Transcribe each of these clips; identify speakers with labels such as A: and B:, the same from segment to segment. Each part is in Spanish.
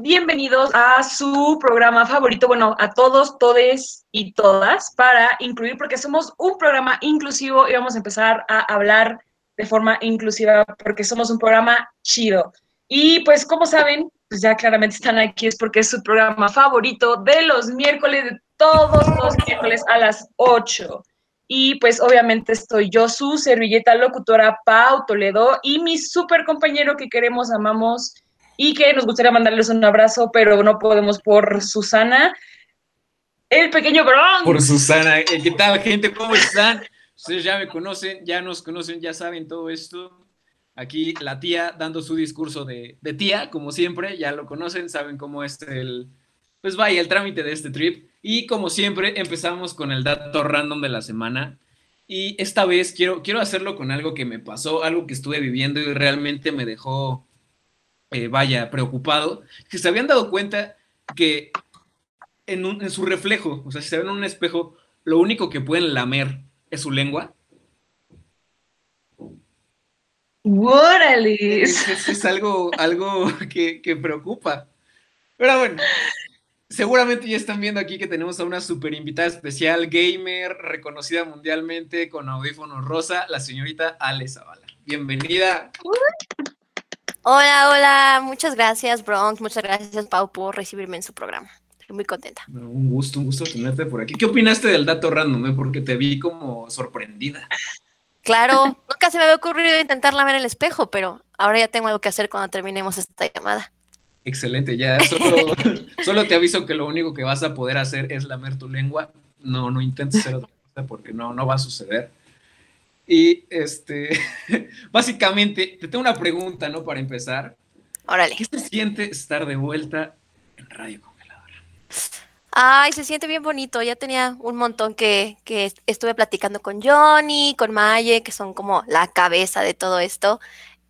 A: bienvenidos a su programa favorito, bueno, a todos, todes y todas, para incluir, porque somos un programa inclusivo y vamos a empezar a hablar de forma inclusiva porque somos un programa chido. Y pues como saben, pues ya claramente están aquí, es porque es su programa favorito de los miércoles, de todos los miércoles a las 8. Y pues obviamente estoy yo, su servilleta locutora Pau Toledo y mi super compañero que queremos, amamos y que nos gustaría mandarles un abrazo, pero no podemos por Susana. El pequeño Bronx.
B: Por Susana. Eh, ¿Qué tal, gente? ¿Cómo están? Ustedes ya me conocen, ya nos conocen, ya saben todo esto. Aquí la tía dando su discurso de, de tía, como siempre, ya lo conocen, saben cómo es el, pues vaya, el trámite de este trip. Y como siempre, empezamos con el dato random de la semana. Y esta vez quiero, quiero hacerlo con algo que me pasó, algo que estuve viviendo y realmente me dejó, eh, vaya, preocupado. Que se habían dado cuenta que en, en su reflejo, o sea, si se ven en un espejo, lo único que pueden lamer es su lengua.
A: ¡Órale!
B: Es, es, es, algo, algo que, que, preocupa. Pero bueno, seguramente ya están viendo aquí que tenemos a una super invitada especial, gamer, reconocida mundialmente con audífonos rosa, la señorita Ale Zavala. Bienvenida.
C: Hola, hola, muchas gracias, Bronx, muchas gracias, Pau, por recibirme en su programa. Estoy muy contenta.
B: Un gusto, un gusto tenerte por aquí. ¿Qué opinaste del dato random? Eh? Porque te vi como sorprendida.
C: Claro, nunca se me había ocurrido intentar lamer el espejo, pero ahora ya tengo algo que hacer cuando terminemos esta llamada.
B: Excelente, ya solo, solo, te aviso que lo único que vas a poder hacer es lamer tu lengua. No, no intentes hacer otra cosa porque no, no va a suceder. Y este, básicamente, te tengo una pregunta, ¿no? Para empezar.
C: Órale.
B: ¿Qué se siente estar de vuelta en Radio Congeladora?
C: Ay, se siente bien bonito. Ya tenía un montón que, que estuve platicando con Johnny, con Maye, que son como la cabeza de todo esto.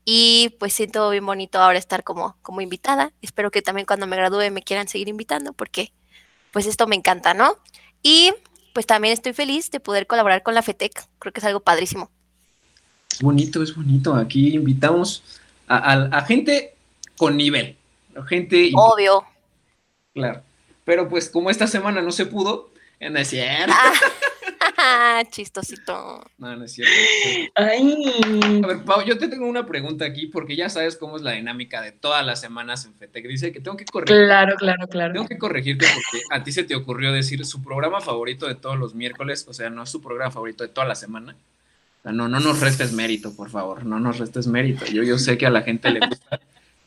C: Y pues siento bien bonito ahora estar como, como invitada. Espero que también cuando me gradúe me quieran seguir invitando porque pues esto me encanta, ¿no? Y pues también estoy feliz de poder colaborar con la FETEC. Creo que es algo padrísimo.
B: Es bonito, es bonito. Aquí invitamos a, a, a gente con nivel. Gente...
C: Obvio.
B: Claro. Pero pues como esta semana no se pudo, no es cierto.
C: Ah, chistosito.
B: No, no es cierto.
A: Ay.
B: A ver, Pau, yo te tengo una pregunta aquí porque ya sabes cómo es la dinámica de todas las semanas en FETEC. Dice que tengo que corregir.
A: Claro, claro, claro.
B: Tengo que corregirte porque a ti se te ocurrió decir su programa favorito de todos los miércoles, o sea, no es su programa favorito de toda la semana. O sea, no, no nos restes mérito, por favor, no nos restes mérito. Yo, yo sé que a la gente le gusta.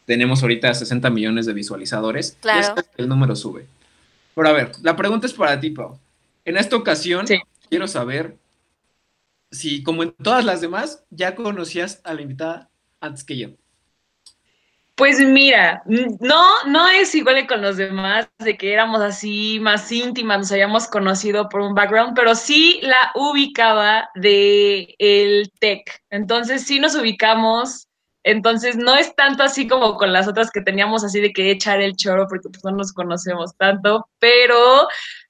B: Tenemos ahorita 60 millones de visualizadores.
C: Claro.
B: Y el número sube. Pero a ver, la pregunta es para ti, Pau. En esta ocasión,
A: sí.
B: Quiero saber si, como en todas las demás, ya conocías a la invitada antes que yo.
A: Pues mira, no, no es igual con los demás, de que éramos así más íntimas, nos habíamos conocido por un background, pero sí la ubicaba de el tech. Entonces sí nos ubicamos. Entonces no es tanto así como con las otras que teníamos así de que echar el choro porque pues no nos conocemos tanto, pero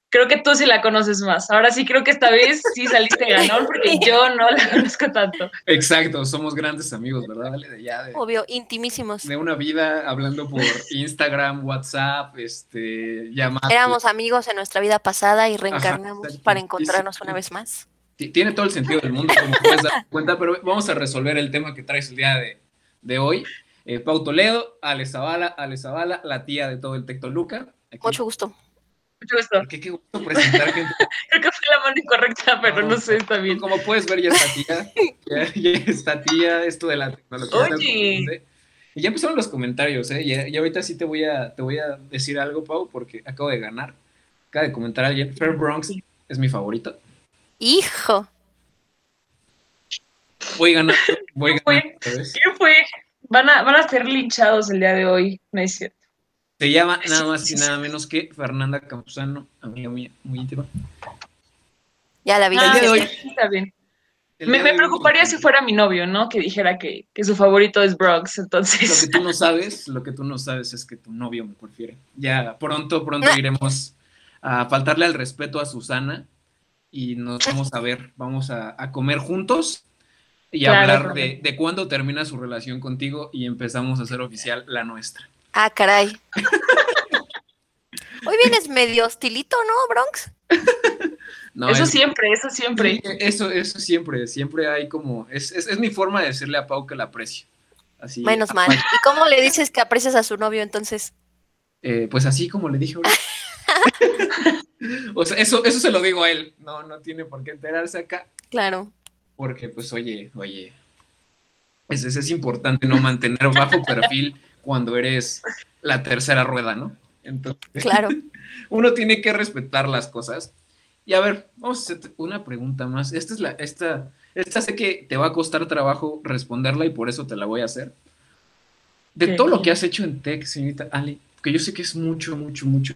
A: creo que tú sí la conoces más. Ahora sí creo que esta vez sí saliste ganón porque yo no la conozco tanto.
B: Exacto, somos grandes amigos, ¿verdad? Vale, de ya de,
C: Obvio, intimísimos.
B: de una vida hablando por Instagram, WhatsApp, este, llamadas.
C: Éramos amigos en nuestra vida pasada y reencarnamos para encontrarnos una vez más.
B: Tiene todo el sentido del mundo, como puedes dar cuenta, pero vamos a resolver el tema que traes el día de, de hoy. Eh, Pau Toledo, Ale Zavala, Ale Zavala, la tía de todo el Tectoluca. Aquí.
C: Mucho gusto.
A: Mucho gusto.
B: Porque qué gusto presentar gente.
A: Creo que fue la mano incorrecta, pero no, no sé, está bien.
B: Como puedes ver, ya está tía. Ya, ya está tía, esto de la tecnología.
A: Oye.
B: Y ya empezaron los comentarios, ¿eh? Y, y, ahorita sí te voy, a, te voy a decir algo, Pau, porque acabo de ganar. Acaba de comentar alguien. Fair Bronx es mi favorito.
C: Hijo.
B: Voy ganando. Voy
A: ¿Quién
B: ganando.
A: fue? ¿Quién fue? Van a, van a ser linchados el día de hoy, no es cierto.
B: Se llama nada más y nada menos que Fernanda Campuzano, amiga mía, muy íntima.
C: Ya la vi.
A: Ah,
B: hoy.
A: Está bien. Me,
B: hoy-
A: preocuparía si fuera mi novio, ¿no? Que dijera que, que su favorito es Brooks,
B: Lo
A: entonces.
B: que tú no sabes, lo que tú no sabes es que tu novio me prefiere. Ya pronto, pronto iremos a faltarle al respeto a Susana y nos vamos a ver, vamos a, a comer juntos y
A: Claro,
B: hablar de, de cuándo termina su relación contigo y empezamos a hacer oficial la nuestra.
C: Ah, caray. Hoy vienes medio hostilito, ¿no, Bronx?
B: No,
A: eso
B: es-
A: siempre, eso siempre.
B: eso, eso siempre, siempre hay como, es, es, es mi forma de decirle a Pau que la aprecio. Así,
C: Menos mal. ¿Y cómo le dices que aprecias a su novio entonces?
B: eh, pues así como le dije ahorita. o sea, eso, eso se lo digo a él. No, no tiene por qué enterarse acá.
C: Claro.
B: Porque, pues, oye, oye, es, es, es importante no mantener bajo perfil cuando eres la tercera rueda, ¿no? Entonces,
C: Claro.
B: uno tiene que respetar las cosas. Y a ver, vamos a hacer una pregunta más. Esta es la, esta, esta sé que te va a costar trabajo responderla y por eso te la voy a hacer. De
A: Ok.
B: todo lo que has hecho en Tech, señorita Ali, que yo sé que es mucho, mucho, mucho.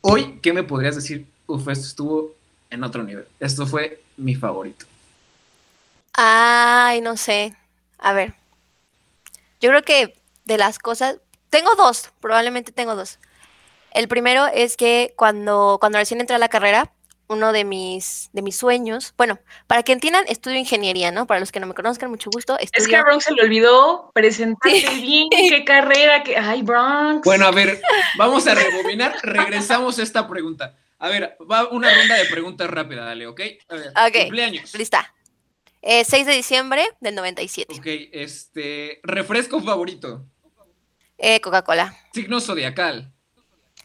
B: Hoy, ¿qué me podrías decir? Uf, esto estuvo en otro nivel. Esto fue mi favorito.
C: Ay, no sé. A ver. Yo creo que de las cosas. Tengo dos, probablemente tengo dos. El primero es que cuando, cuando recién entré a la carrera, uno de mis, de mis sueños, bueno, para que entiendan, estudio ingeniería, ¿no? Para los que no me conozcan, mucho gusto.
A: Es que a Bronx se le olvidó presentarte
C: Sí.
A: bien, qué carrera, que... Ay, Bronx.
B: Bueno, a ver, vamos a rebobinar. Regresamos a esta pregunta. A ver, va una ronda de preguntas rápida, dale, ¿ok? A ver,
C: Ok.
B: cumpleaños.
C: lista. Eh, 6 de diciembre del 97.
B: Ok, este, refresco favorito,
C: Eh, Coca-Cola.
B: signo zodiacal,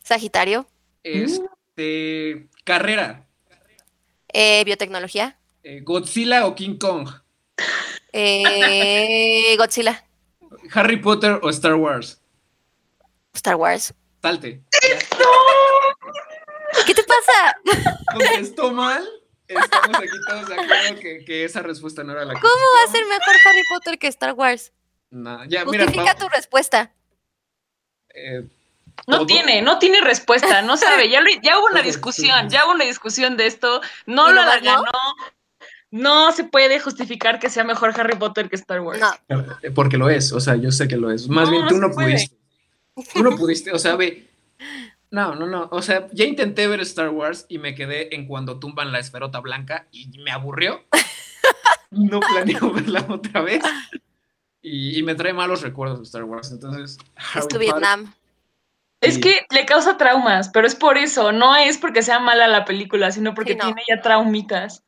C: Sagitario.
B: este, carrera,
C: Eh, biotecnología.
B: eh, Godzilla o King Kong,
C: Eh, Godzilla.
B: Harry Potter o Star Wars.
C: Star Wars.
B: Salte.
C: ¿Qué te pasa?
B: Contestó mal. Estamos aquí todos de acuerdo que, que esa respuesta no era la que.
C: ¿Cómo va a ser mejor Harry Potter que Star Wars?
B: No, ya, mira,
C: Justifica
B: va-
C: tu respuesta.
B: Eh,
A: No
B: todo.
A: tiene, no tiene respuesta, no sabe. Ya, lo- ya hubo una discusión, ya hubo una discusión de esto. No
C: ¿Y
A: lo
C: no?
A: ganó. No se puede justificar que sea mejor Harry Potter que Star Wars.
C: No.
B: Eh, Porque lo es, o sea, yo sé que lo es. Más
A: No,
B: bien tú no
A: puede.
B: pudiste. Tú no pudiste, o sea, ve. No, no, no. O sea, ya intenté ver Star Wars y me quedé en cuando tumban la esferota blanca y me aburrió. No planeo verla otra vez. Y, y me trae malos recuerdos de Star Wars. Entonces,
C: Es tu Vietnam.
A: Es que le causa traumas, pero es por eso, no es porque sea mala la película, sino porque
C: Sí, no.
A: tiene ya traumitas.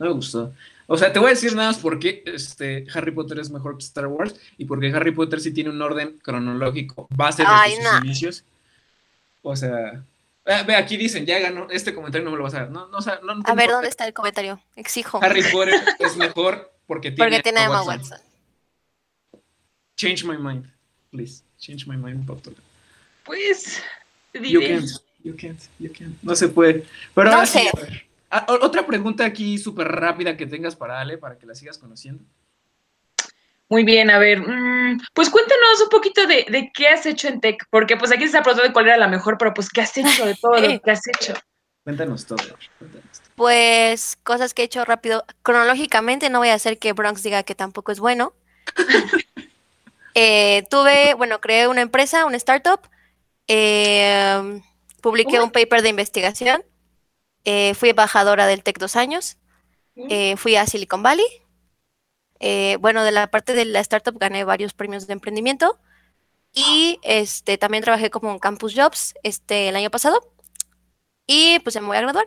B: No me gustó. O sea, te voy a decir nada más por qué este, Harry Potter es mejor que Star Wars y porque Harry Potter sí tiene un orden cronológico base
C: Ay,
B: sus
C: no.
B: inicios. O sea, ve, aquí dicen, ya ganó, este comentario no me lo vas a dar. No, no, o sea, no,
C: A ver,
B: importa.
C: ¿dónde está el comentario? Exijo.
B: Harry Potter es mejor porque tiene,
C: Porque tiene a Emma
B: Watson.
C: Watson.
B: Change my mind, please. Change my mind, Potter.
A: Pues,
B: You can't, you can't, you can't. No se puede. Pero
C: No
B: ahora sí,
C: sé.
B: a ver. Ah, otra pregunta aquí súper rápida que tengas para Ale, para que la sigas conociendo.
A: Muy bien, a ver, mm, pues cuéntanos un poquito de, de qué has hecho en Tech, porque pues aquí se está preguntando de cuál era la mejor, pero pues qué has hecho de todo lo que has hecho.
B: Cuéntanos todo. Cuéntanos todo.
C: Pues cosas que he hecho rápido. Cronológicamente no voy a hacer que Bronx diga que tampoco es bueno. Eh, tuve, bueno, creé una empresa, una startup. eh, publiqué un paper de investigación. eh, fui embajadora del TEC dos años. eh, fui a Silicon Valley. bueno, de la parte de la startup gané varios premios de emprendimiento. Y este, también trabajé como en Campus Jobs este, el año pasado. Y pues ya me voy a graduar.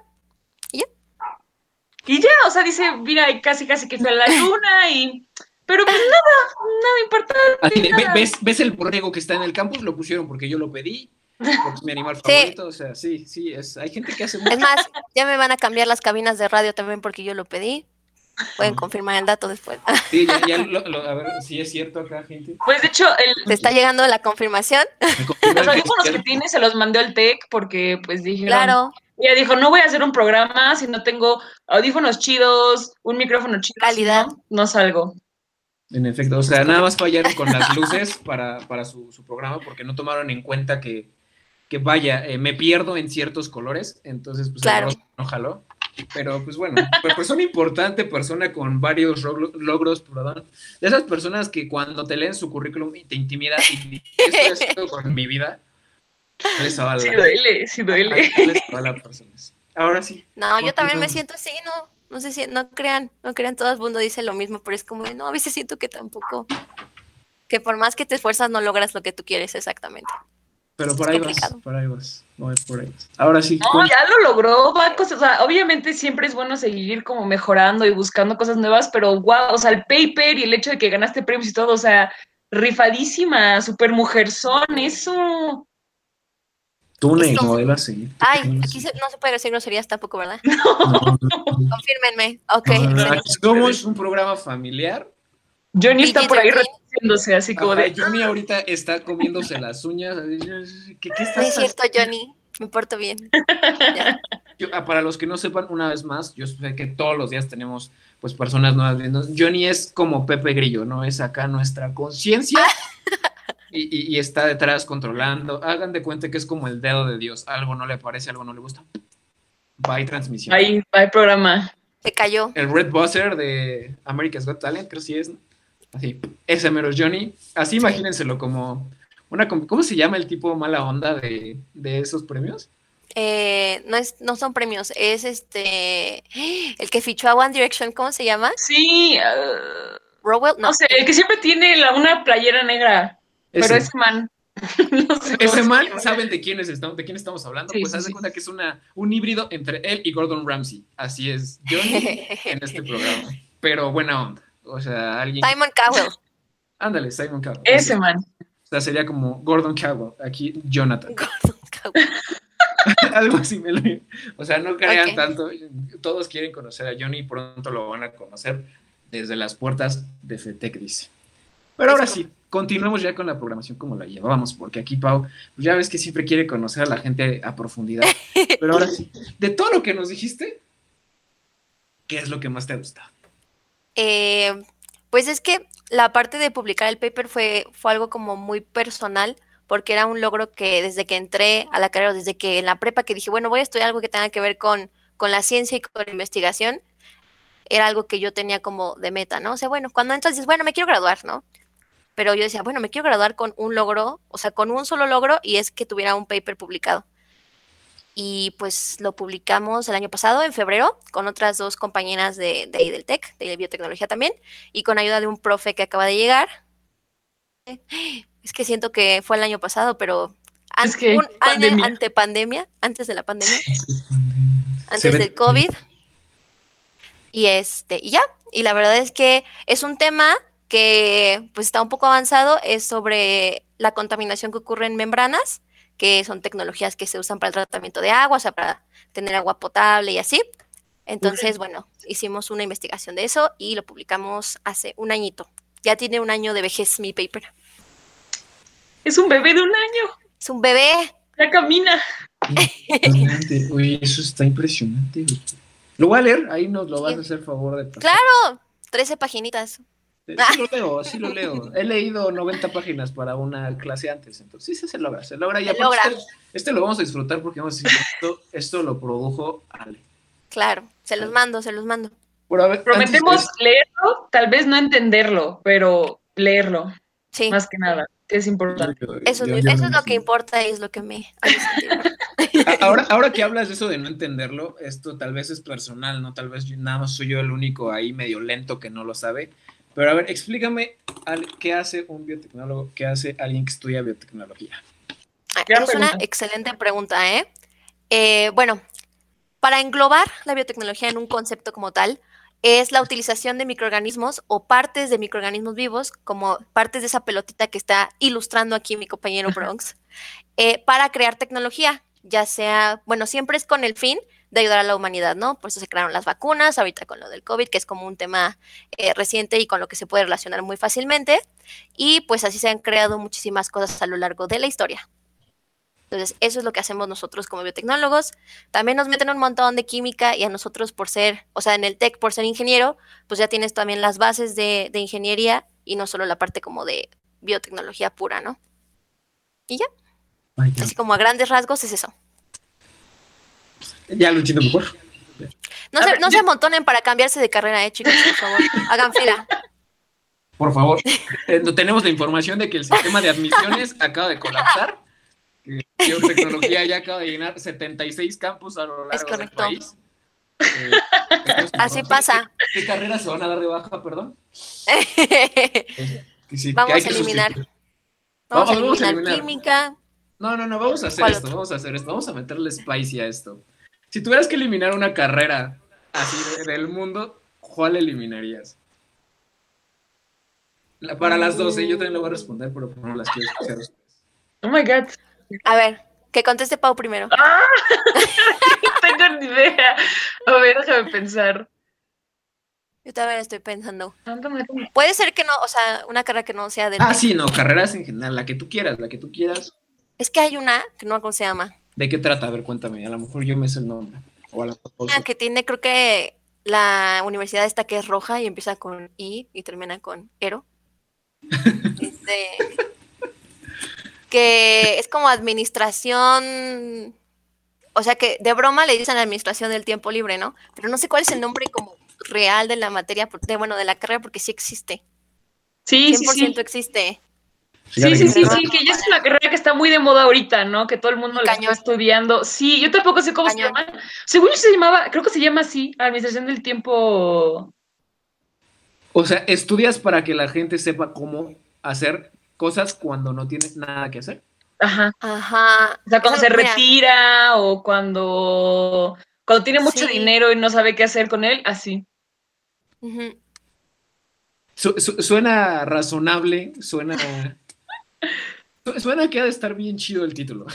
A: Y ya, o sea, dice, mira, casi casi que fue a la luna y... Pero pues nada, nada importante.
B: Así de, ve-
A: nada.
B: ¿ves, ¿Ves el borrego que está en el campus? Lo pusieron porque yo lo pedí. Porque es mi animal
C: Sí.
B: favorito. O sea, sí, sí. Es, hay gente que hace mucho.
C: Es más, ya me van a cambiar las cabinas de radio también porque yo lo pedí. Pueden confirmar el dato después.
B: Sí, ya, ya lo- lo- a ver si es cierto acá, gente.
A: Pues de hecho, el,
C: ¿Te está llegando la confirmación?
A: Los audífonos que tiene se los mandó el TEC porque pues dijeron...
C: Claro,
A: Ella dijo, no voy a hacer un programa si no tengo audífonos chidos, un micrófono chido.
C: Calidad.
A: No, no salgo.
B: En efecto, o sea, nada más fallaron con las luces para, para su, su programa porque no tomaron en cuenta que, que vaya, eh, me pierdo en ciertos colores, entonces pues
C: Claro.
B: no jaló. Pero pues bueno, pues, persona importante, persona con varios logros, perdón, de esas personas que cuando te leen su currículum y te intimida y ¿qué estoy haciendo con mi vida? Les avala.
A: Sí duele, sí duele.
B: Les avala personas. Ahora sí.
C: no, yo también me siento así, no, no sé si, no crean, no crean, todo el mundo dice lo mismo, pero es como, de, no, a veces siento que tampoco, que por más que te esfuerzas no logras lo que tú quieres exactamente.
B: Pero por
C: Es
B: ahí vas, por ahí vas. No, por ahí. Ahora sí.
A: No, ya lo logró, va cosas, o sea, obviamente siempre es bueno seguir como mejorando y buscando cosas nuevas, pero wow, o sea, el paper y el hecho de que ganaste premios y todo, o sea, rifadísima, super mujerzón, eso.
B: Túnel,
C: Esto-
B: modelo a seguir.
C: Ay, aquí se- no se puede decir groserías tampoco, ¿verdad?
B: No, no, no.
C: Confírmenme. Ok.
B: No, no, no, somos un programa familiar.
A: Johnny está por ahí
C: PG-13.
A: reduciéndose, así como
B: Ajá,
A: de.
B: Johnny ahorita está comiéndose las uñas. así, ¿Qué, qué
C: No
B: estás
C: es cierto, Johnny. Me porto bien.
B: Yo, ah, para los que no sepan, una vez más, yo sé que todos los días tenemos pues personas nuevas viendo. Johnny es como Pepe Grillo, ¿no? Es acá nuestra conciencia y, y- y está detrás controlando. Hagan de cuenta que es como el dedo de Dios. Algo no le parece, algo no le gusta. Va y transmisión.
A: Hay programa.
C: Se cayó.
B: El Red Buzzer de America's Got Talent, creo que sí es, ¿no? Así, ese mero Johnny. Así imagínenselo como una... ¿Cómo se llama el tipo mala onda de, de esos premios?
C: Eh, no, es, no son premios, es este. El que fichó a One Direction, ¿cómo se llama?
A: Sí, ah,
C: Rowell. No,
A: no sé, el que siempre tiene la, una playera negra, pero
B: Ese.
A: ese man. no sé cómo
B: Ese
A: se
B: man. ¿saben de quién, estamos, de quién estamos hablando?
A: Sí,
B: pues
A: sí,
B: haz de
A: sí.
B: cuenta que es una, un híbrido entre él y Gordon Ramsay. Así es, Johnny en este programa. Pero buena onda. O sea, alguien...
C: Simon Cowell.
B: Ándale, Simon Cowell.
A: Ese man.
B: O sea, sería como Gordon Cowell. Aquí, Jonathan.
C: Gordon Cowell.
B: Algo así. me lo- O sea, no crean tanto. Todos quieren conocer a Johnny y pronto lo van a conocer desde las puertas de FETEC, dice. Pero ahora sí, continuemos ya con la programación como la llevábamos, porque aquí Pau, pues ya ves que siempre quiere conocer a la gente a profundidad. Pero ahora sí, de todo lo que nos dijiste, ¿qué es lo que más te gusta?
C: Eh, pues es que la parte de publicar el paper fue, fue algo como muy personal, porque era un logro que desde que entré a la carrera, desde que en la prepa que dije, bueno, voy a estudiar algo que tenga que ver con, con la ciencia y con la investigación, era algo que yo tenía como de meta, ¿no? O sea, bueno, cuando entras dices, bueno, me quiero graduar, ¿no? Pero yo decía, bueno, me quiero graduar con un logro, o sea, con un solo logro y es que tuviera un paper publicado. Y pues lo publicamos el año pasado, en febrero, con otras dos compañeras de, de ahí del TEC, de biotecnología también, y con ayuda de un profe que acaba de llegar. Es que siento que fue el año pasado, pero
A: Es que
C: un año
A: pandemia.
C: ante pandemia, antes de la pandemia, antes del COVID. Y este, y ya, y la verdad es que es un tema que pues está un poco avanzado, es sobre la contaminación que ocurre en membranas, que son tecnologías que se usan para el tratamiento de agua, o sea, para tener agua potable y así. Entonces, bueno, hicimos una investigación de eso y lo publicamos hace un añito. Ya tiene un año de vejez mi paper.
A: Es un bebé de un año.
C: Es un bebé.
A: Ya camina.
B: Impresionante. Oye, eso está impresionante. Lo voy a leer, ahí nos lo vas
C: Sí.
B: a hacer favor de pasar.
C: Claro, 13 paginitas.
B: Sí lo leo, sí lo leo. He leído 90 páginas para una clase antes, entonces sí, sí se logra, se logra. Y
C: Se
B: aparte
C: logra.
B: Este, este lo vamos a disfrutar porque vamos a decir, esto, esto lo produjo Ale.
C: Claro, se los mando, se los mando.
B: Bueno, a ver,
A: Prometemos
B: antes
A: leerlo, tal vez no entenderlo, pero leerlo,
C: Sí,
A: más que nada, que es importante.
C: eso, es,
B: yo- yo
C: eso
B: no
C: es lo que
B: sé.
C: importa y es lo que me
B: Ahora, ahora que hablas de eso de no entenderlo, esto tal vez es personal, ¿no? Tal vez yo- nada más soy yo el único ahí medio lento que no lo sabe. Pero a ver, explícame qué hace un biotecnólogo, qué hace alguien que estudia biotecnología.
C: Ah, es una excelente pregunta, ¿eh? Eh, Bueno, para englobar la biotecnología en un concepto como tal, es la utilización de microorganismos o partes de microorganismos vivos, como partes de esa pelotita que está ilustrando aquí mi compañero Bronx, eh, para crear tecnología, ya sea, bueno, siempre es con el fin de ayudar a la humanidad, ¿no? Por eso se crearon las vacunas, ahorita con lo del COVID, que es como un tema eh, reciente y con lo que se puede relacionar muy fácilmente, y pues así se han creado muchísimas cosas a lo largo de la historia. Entonces, eso es lo que hacemos nosotros como biotecnólogos. También nos meten un montón de química y a nosotros por ser, o sea, en el TEC por ser ingeniero, pues ya tienes también las bases de, de ingeniería y no solo la parte como de biotecnología pura, ¿no?
B: Ay, ya.
C: Así como a grandes rasgos es eso.
B: Ya lo entiendo mejor.
C: No se,
A: ver,
C: no se amontonen para cambiarse de carrera, eh, chicos, por favor. Hagan fila.
B: Por favor. Eh, no tenemos la información de que el sistema de admisiones acaba de colapsar. Que biotecnología ya acaba de llenar 76 campus a lo largo
C: Es
B: del
C: correcto.
B: país. Eh, entonces,
C: Así
B: ¿qué-
C: pasa.
B: ¿Qué, qué carreras se van a dar de baja, perdón? Sí,
C: Vamos a eliminar. Vamos a
B: Vamos, vamos a
C: eliminar química,
B: No, no, no, vamos a hacer
C: ¿Cuál
B: esto,
C: otro?
B: vamos a hacer esto, vamos a meterle spicy a esto. Si tuvieras que eliminar una carrera así de- del mundo, ¿cuál eliminarías? La- para las 12, yo también lo voy a responder, pero no las quiero escuchar.
A: Oh my God.
C: A ver, que conteste Pau primero.
A: ¡Ah! no tengo ni idea. A ver, déjame pensar.
C: Yo también estoy pensando. Puede ser que no, o sea, una carrera que no sea de...
B: Ah, sí, no, carreras en general, la que tú quieras, la que tú quieras.
C: Es que hay una que no se llama.
B: ¿De qué trata? A ver, cuéntame, a lo mejor yo me sé el nombre. O a lo mejor
C: Una que tiene, creo que la universidad esta que es roja y empieza con I y termina con Ero. Este, que es como administración, o sea que de broma le dicen administración del tiempo libre, ¿no? Pero no sé cuál es el nombre como real de la materia, de, bueno, de la carrera, porque sí existe.
A: Sí, sí,
C: 100%
A: sí.
C: existe.
A: Sí, sí, sí, sí, que ya es una carrera que está muy de moda ahorita, ¿no? Que todo el mundo la está estudiando. Sí, yo tampoco sé cómo
C: Cañón.
A: se llama. Según yo se llamaba, creo que se llama así, Administración del Tiempo.
B: O sea, estudias para que la gente sepa cómo hacer cosas cuando no tiene nada que hacer.
A: Ajá.
C: Ajá.
A: O sea, cuando se
C: mira,
A: retira o cuando, cuando tiene mucho
C: Sí.
A: dinero y no sabe qué hacer con él, así.
C: ujú.
B: Su- su- suena razonable, suena. Su- Suena que ha de estar bien chido el título.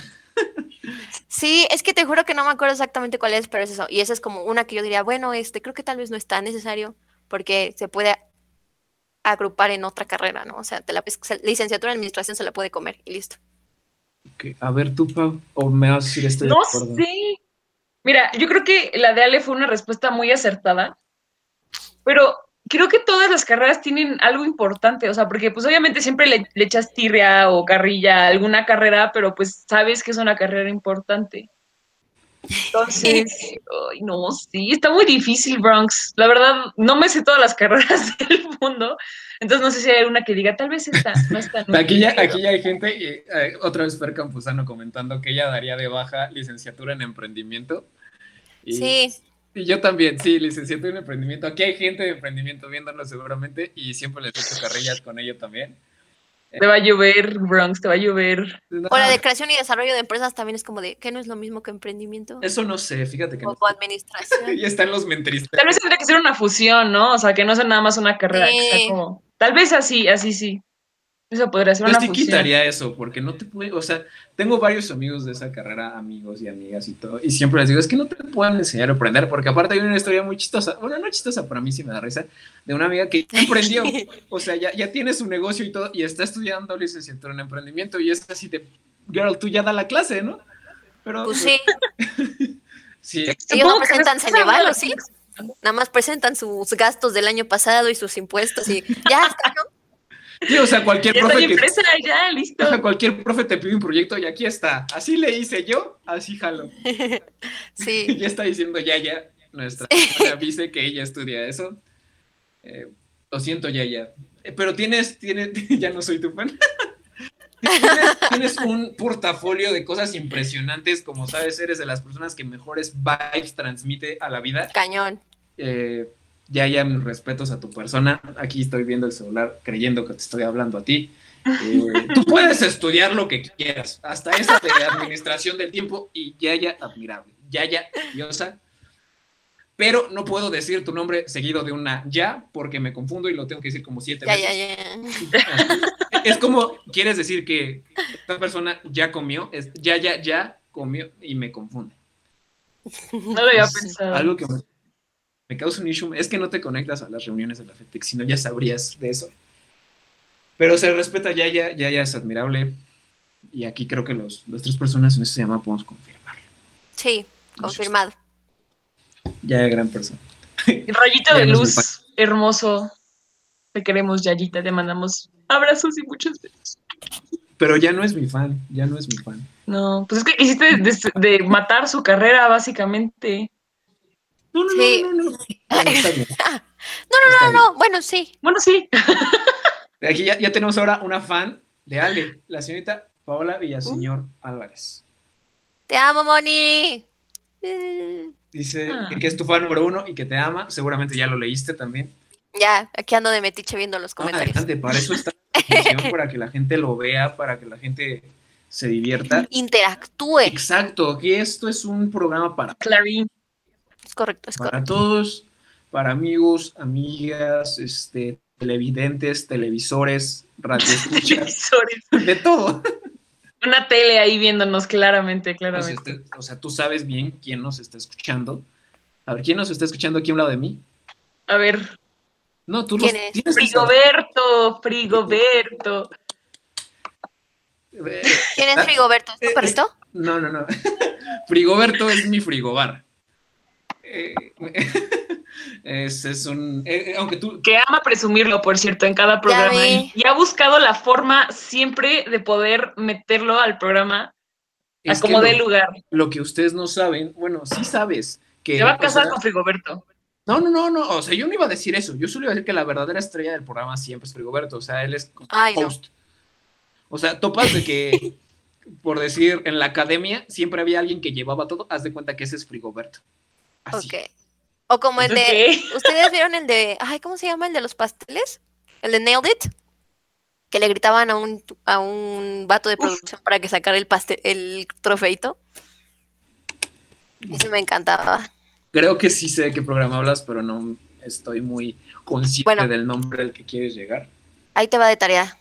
C: Sí, es que te juro que no me acuerdo exactamente cuál es, pero es eso. Y esa es como una que yo diría, bueno, este, creo que tal vez no es tan necesario porque se puede agrupar en otra carrera, ¿no? O sea, te la, licenciatura en administración se la puede comer y listo.
B: A ver, tú, Pau, o me vas a decir estoy de
A: No
B: acuerdo.
A: sé. Mira, yo creo que la de Ale fue una respuesta muy acertada, pero creo que todas las carreras tienen algo importante, o sea, porque pues obviamente siempre le, le echas tirria o carrilla a alguna carrera, pero pues sabes que es una carrera importante. Entonces, ay, no, sí, está muy difícil, Bronx. La verdad, no me sé todas las carreras del mundo, entonces no sé si hay una que diga, tal vez esta, no está. no
B: Aquí ya,
A: está".
B: aquí ya hay gente, y, eh, otra vez Fer Campuzano comentando que ella daría de baja licenciatura en emprendimiento. Y,
C: Sí,
B: y yo también, sí, licenciatura en emprendimiento. Aquí hay gente de emprendimiento viéndolo seguramente y siempre les echo carrillas con ello también.
A: Te va a llover, Bronx, te va a llover.
B: No,
C: o la de creación y desarrollo de empresas también es como de, ¿qué no es lo mismo que emprendimiento?
B: Eso no sé, fíjate que
C: O,
B: no.
C: o administración.
B: Ya están los menteristas.
A: Tal vez tendría que ser una fusión, ¿no? O sea, que no sea nada más una carrera. que sea
C: Sí.
A: como- Tal vez así, así sí. Eso podría ser
B: Yo
A: una
B: sí
A: fusión.
B: quitaría eso, porque no te puede, o sea, tengo varios amigos de esa carrera, amigos y amigas y todo, y siempre les digo, es que no te pueden enseñar a aprender, porque aparte hay una historia muy chistosa, bueno, no chistosa, para mí sí me da risa, de una amiga que emprendió, o sea, ya, ya tiene su negocio y todo, y está estudiando licenciatura en emprendimiento, y es así de, girl, tú ya da la clase, ¿no? Pero,
C: Pues sí,
B: sí,
C: ellos no presentan Ceneval,
A: habla-
C: ¿o sí? Nada más presentan sus gastos del año pasado y sus impuestos y ya está, ¿no?
B: Sí, o sea, cualquier profe que,
A: empresa, ya, listo.
B: Ajá, cualquier profe te pide un proyecto y aquí está, así le hice yo, así jalo.
C: Sí.
B: ya está diciendo Yaya, nuestra dice que ella estudia eso. Eh, lo siento, Yaya. Eh, pero tienes, tienes, ya no soy tu fan. tienes, tienes un portafolio de cosas impresionantes, como sabes, eres de las personas que mejores vibes transmite a la vida.
C: Cañón.
B: Eh, Yaya, mis respetos a tu persona. Aquí estoy viendo el celular creyendo que te estoy hablando a ti. Eh, tú puedes estudiar lo que quieras, hasta esa de administración del tiempo y Yaya, admirable. Yaya, diosa. Pero no puedo decir tu nombre seguido de una ya porque me confundo y lo tengo que decir como siete
C: Ya,
B: veces.
C: ya, ya.
B: Es como, quieres decir que esta persona ya comió, es ya, ya, ya comió y me confunde.
A: No lo había
B: Es
A: pensado.
B: Algo que me, me causa un issue es que no te conectas a las reuniones de la FETEX, si no ya sabrías de eso. Pero se respeta ya, ya, ya, ya es admirable. Y aquí creo que los, las tres personas en este llamada podemos confirmarlo.
C: Sí, confirmado.
B: Ya es gran persona.
A: Rayito de luz, hermoso. Te queremos, Yayita. Te mandamos abrazos y muchos besos.
B: Pero ya no es mi fan, ya no es mi fan.
A: No, pues es que hiciste de, de matar su carrera, básicamente.
B: No, no,
C: Sí.
B: no, no, no.
C: No, no, no, no. Bueno, sí.
A: Bueno, sí.
B: Aquí ya, ya tenemos ahora una fan de Ale, la señorita Paola Villaseñor Álvarez.
C: Te amo, Moni.
B: Dice
A: Ah.
B: que es tu fan número uno y que te ama. Seguramente ya lo leíste también.
C: Ya, aquí ando de metiche viendo los
B: No,
C: comentarios.
B: adelante, para eso está para que la gente lo vea, para que la gente se divierta.
C: Interactúe.
B: Exacto, que esto es un programa para,
A: Clarín.
C: Es correcto, es
B: para
C: correcto.
B: todos, para amigos, amigas, este, televidentes, televisores, radioescuchas,
A: Televisores.
B: de todo.
A: Una tele ahí viéndonos claramente,
B: sea,
A: claramente.
B: este- o sea, tú sabes bien quién nos está escuchando. A ver, ¿quién nos está escuchando aquí a un lado de mí?
A: A ver,
B: No, tú
C: ¿Quién
B: los
C: es?
A: Frigoberto, Frigoberto.
B: Eh,
C: ¿Quién es Rigoberto? ¿Es tu
B: Eh,
C: perrito?
B: No, no, no. Frigoberto es mi frigobar. Eh, es, es un. eh, eh, aunque tú.
A: Que ama presumirlo, por cierto, en cada programa. Y, y ha buscado la forma siempre de poder meterlo al programa a
B: es
A: como dé lugar.
B: lo que ustedes no saben, bueno, sí sabes que.
A: Se va a
B: o
A: casar
B: sea,
A: con Frigoberto.
B: No, no, no, no. O sea, yo no iba a decir eso. Yo solo iba a decir que la verdadera estrella del programa siempre es Frigoberto. O sea, él es
C: Ay, no.
B: host. O sea, topas de que, por decir, en la academia siempre había alguien que llevaba todo. Haz de cuenta que ese es Frigoberto. Así.
C: Ok. O como el de. ¿Ustedes vieron el de. Ay, ¿cómo se llama? El de los pasteles. El de Nailed It. Que le gritaban a un, a un vato de
A: Uf.
C: producción para que sacara el pastel, el trofeito. Ese me encantaba.
B: Creo que sí sé de qué programa hablas, pero no estoy muy consciente
C: Bueno.
B: del nombre al que quieres llegar.
C: Ahí te va de tarea.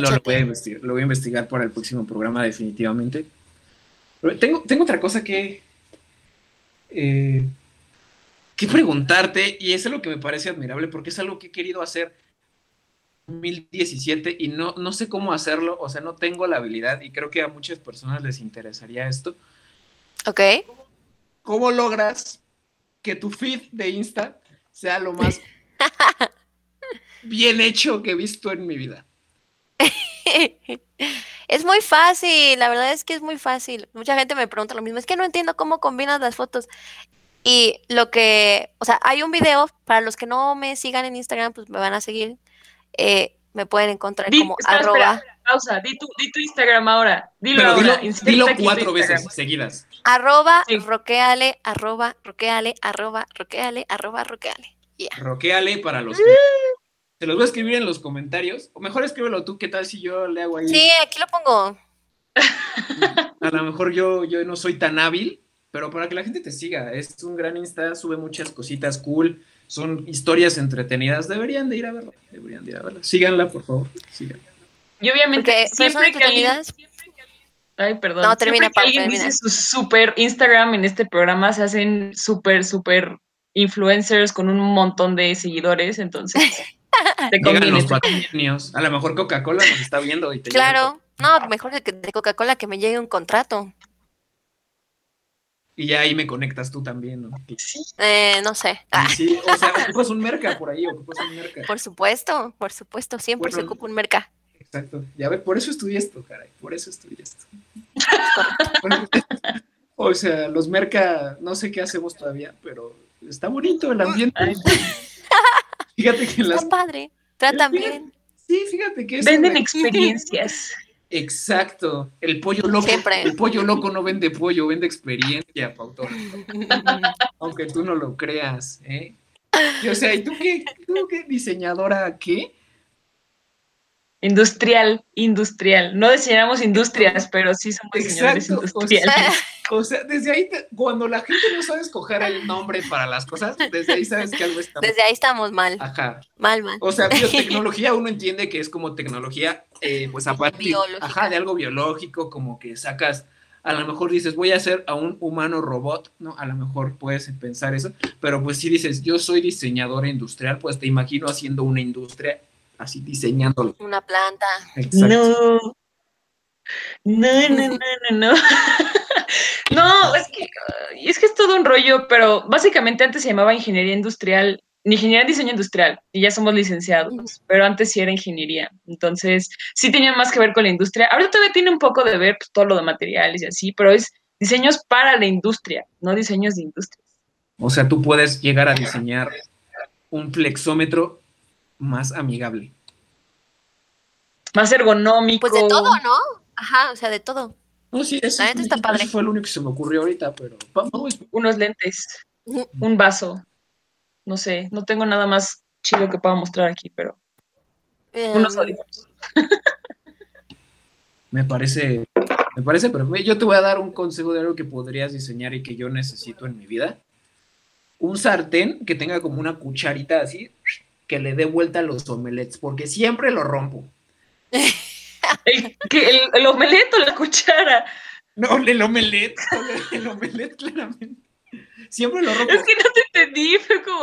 B: Lo, voy a investigar, lo voy a investigar para el próximo programa, definitivamente. Pero tengo, tengo otra cosa que, eh, que preguntarte, y es algo que me parece admirable, porque es algo que he querido hacer en 2017 y no, no sé cómo hacerlo, o sea, no tengo la habilidad y creo que a muchas personas les interesaría esto.
C: Ok.
B: ¿Cómo logras que tu feed de Insta sea lo más bien hecho que he visto en mi vida?
C: Es muy fácil, la verdad es que es muy fácil. Mucha gente me pregunta lo mismo, es que no entiendo cómo combinas las fotos. Y lo que, o sea, hay un video, para los que no me sigan en Instagram, pues me van a seguir, eh, me pueden encontrar
A: Di-
C: como
A: espera,
C: arroba,
A: espera, pausa, di tu, di tu Instagram ahora. Dilo
B: Pero
A: ahora.
B: dilo, dilo cuatro
A: Instagram.
B: veces seguidas.
C: arroba,
A: Sí.
C: roqueale, arroba, roqueale, arroba, roqueale, arroba, roqueale. Ya.
B: Roqueale para los que... Te los voy a escribir en los comentarios. O mejor escríbelo tú, ¿qué tal si yo le hago ahí?
C: Sí, aquí lo pongo.
B: A lo mejor yo, yo no soy tan hábil, pero para que la gente te siga. Es un gran Insta, sube muchas cositas cool. Son historias entretenidas. Deberían de ir a verla. Deberían de ir a verla. Síganla, por favor. Síganla.
A: Y obviamente,
C: Porque
A: siempre que alguien,
C: entretenidas,
A: Ay, perdón.
C: No, termina,
A: Siempre que alguien dice su super Instagram en este programa, se hacen súper, súper influencers con un montón de seguidores, entonces te
B: Llegan
A: conviene.
B: los patrocinios. A lo mejor Coca-Cola nos está viendo y te llega
C: claro, no, mejor de, que- de Coca-Cola que me llegue un contrato.
B: Y ya ahí me conectas tú también, ¿no?
C: Eh, no sé. Ah,
B: Sí, o sea, ocupas un merca por ahí, ocupas un merca.
C: por supuesto, por supuesto, siempre se
B: Bueno,
C: ocupa un merca.
B: Exacto. Ya ves, por eso estudié esto, caray. Por eso estudié esto. o sea, los merca, no sé qué hacemos todavía, pero está bonito el ambiente. Fíjate que en las.
C: Está padre. Tratan bien.
B: Sí, fíjate que es.
A: Venden experiencias.
B: Exacto. El pollo loco.
C: Siempre.
B: El pollo loco no vende pollo, vende experiencia, Pautor. Aunque tú no lo creas, ¿eh? Y, o sea, ¿y tú qué, tú qué diseñadora qué?
A: Industrial, industrial. No diseñamos industrias, pero sí somos diseñadores
B: o
A: industriales.
B: sea, O sea, desde ahí, te- cuando la gente no sabe escoger el nombre para las cosas, desde ahí sabes que algo está mal.
C: Desde ahí estamos mal.
B: Ajá.
C: Mal, mal.
B: O sea, biotecnología uno entiende que es como tecnología, eh, pues a partir ajá, de algo biológico, como que sacas, a lo mejor dices, voy a hacer a un humano robot, ¿no? A lo mejor puedes pensar eso, pero pues si dices, yo soy diseñadora industrial, pues te imagino haciendo una industria así diseñándolo.
C: Una planta.
B: Exacto.
A: No. No, no, no, no, no. No, es que, es que es todo un rollo, pero básicamente antes se llamaba ingeniería industrial, ingeniería en diseño industrial, y ya somos licenciados, pero antes sí era ingeniería. Entonces, sí tenía más que ver con la industria. Ahorita todavía tiene un poco de ver pues, todo lo de materiales y así, pero es diseños para la industria, no diseños de industria.
B: O sea, tú puedes llegar a diseñar un flexómetro más amigable.
A: Más ergonómico.
C: Pues de todo, ¿no? Ajá, o sea, de todo.
B: No, sí, eso,
C: La neta está
B: eso
C: padre.
B: fue lo único que se me ocurrió ahorita, pero vamos,
A: Unos lentes, un vaso. No sé, no tengo nada más chido que pueda mostrar aquí, pero unos
C: Em,
A: audífonos.
B: me parece Me parece perfecto. Yo te voy a dar un consejo de algo que podrías diseñar y que yo necesito en mi vida. Un sartén que tenga como una cucharita así, que le dé vuelta a los omelets, porque siempre lo rompo.
A: ¿El, que el, el omelette o la cuchara?
B: No, el omelet, el omelet claramente. Siempre lo rompo.
A: Es que no te entendí, fue como...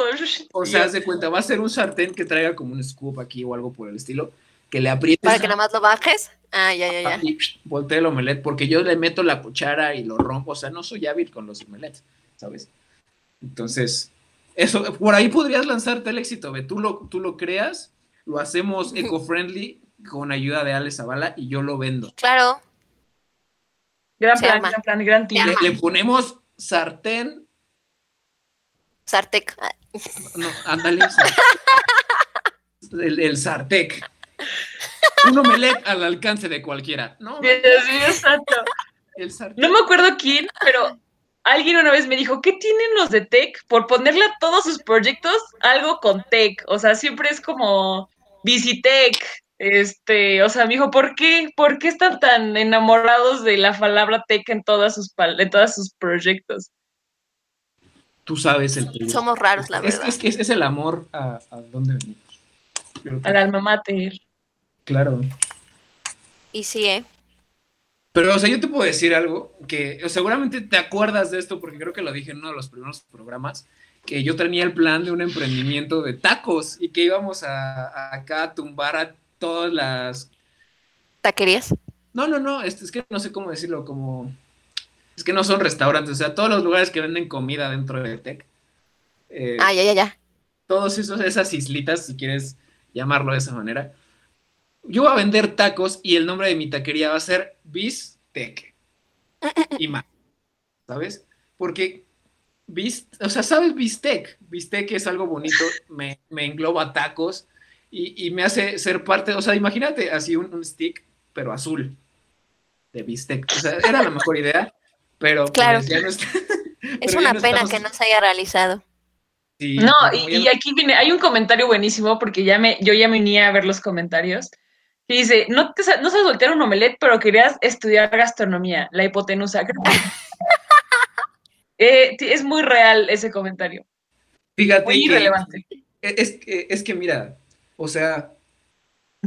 B: O sea, haz de cuenta, va a ser un sartén que traiga como un scoop aquí o algo por el estilo, que le aprietes
C: Para que nada más lo bajes. Ah, ya, ya, ya.
B: y voltee el omelet, porque yo le meto la cuchara y lo rompo, o sea, no soy hábil con los omelets, ¿sabes? Entonces, eso, por ahí podrías lanzarte el éxito, ve, tú lo, tú lo creas, lo hacemos eco-friendly con ayuda de Ale Zavala y yo lo vendo.
C: Claro.
A: Gran
C: Se
A: plan, gran plan, gran team.
B: Le, le ponemos sartén,
C: Sartec.
B: No, ándale, el, el sartec. Un omelet al alcance de cualquiera. No,
A: Dios mío santo.
B: el sartec.
A: No me acuerdo quién, pero alguien una vez me dijo, ¿qué tienen los de Tech? Por ponerle a todos sus proyectos algo con Tech. O sea, siempre es como Visitech. Este, o sea, me dijo, ¿por qué? ¿Por qué están tan enamorados de la palabra Tech en todas sus en todos sus proyectos?
B: Tú sabes el tuyo.
C: Somos raros, la verdad.
B: es que es el amor a, a dónde venimos.
A: Al alma mater.
B: claro.
C: Y sí, ¿eh?
B: Pero, o sea, yo te puedo decir algo que seguramente te acuerdas de esto porque creo que lo dije en uno de los primeros programas, que yo tenía el plan de un emprendimiento de tacos y que íbamos a, a acá a tumbar a todas las...
C: ¿Taquerías?
B: No, no, no, es, es que no sé cómo decirlo, como... Es que no son restaurantes, o sea, todos los lugares que venden comida dentro de Tech. eh,
C: Ah, ya, ya, ya.
B: todos esos, esas islitas, si quieres llamarlo de esa manera. Yo voy a vender tacos y el nombre de mi taquería va a ser Bistec. Y más. ¿Sabes? Porque, bis, o sea, ¿sabes Bistec? Bistec es algo bonito, me, me engloba tacos y, y me hace ser parte, o sea, imagínate así un, un stick, pero azul, de Bistec. O sea, era la mejor idea, pero pues,
C: Claro.
B: ya no está.
C: Es una
B: no
C: pena
B: estamos-
C: que no se haya realizado.
B: Sí,
A: No, y aquí viene, hay un comentario buenísimo porque ya me, yo ya me uní a ver los comentarios. Que dice, no, te, no sabes voltear un omelette, pero querías estudiar gastronomía, la hipotenusa. Eh, es muy real ese comentario,
B: Fíjate
A: muy
B: que-
A: irrelevante.
B: Es que, es que mira, o sea,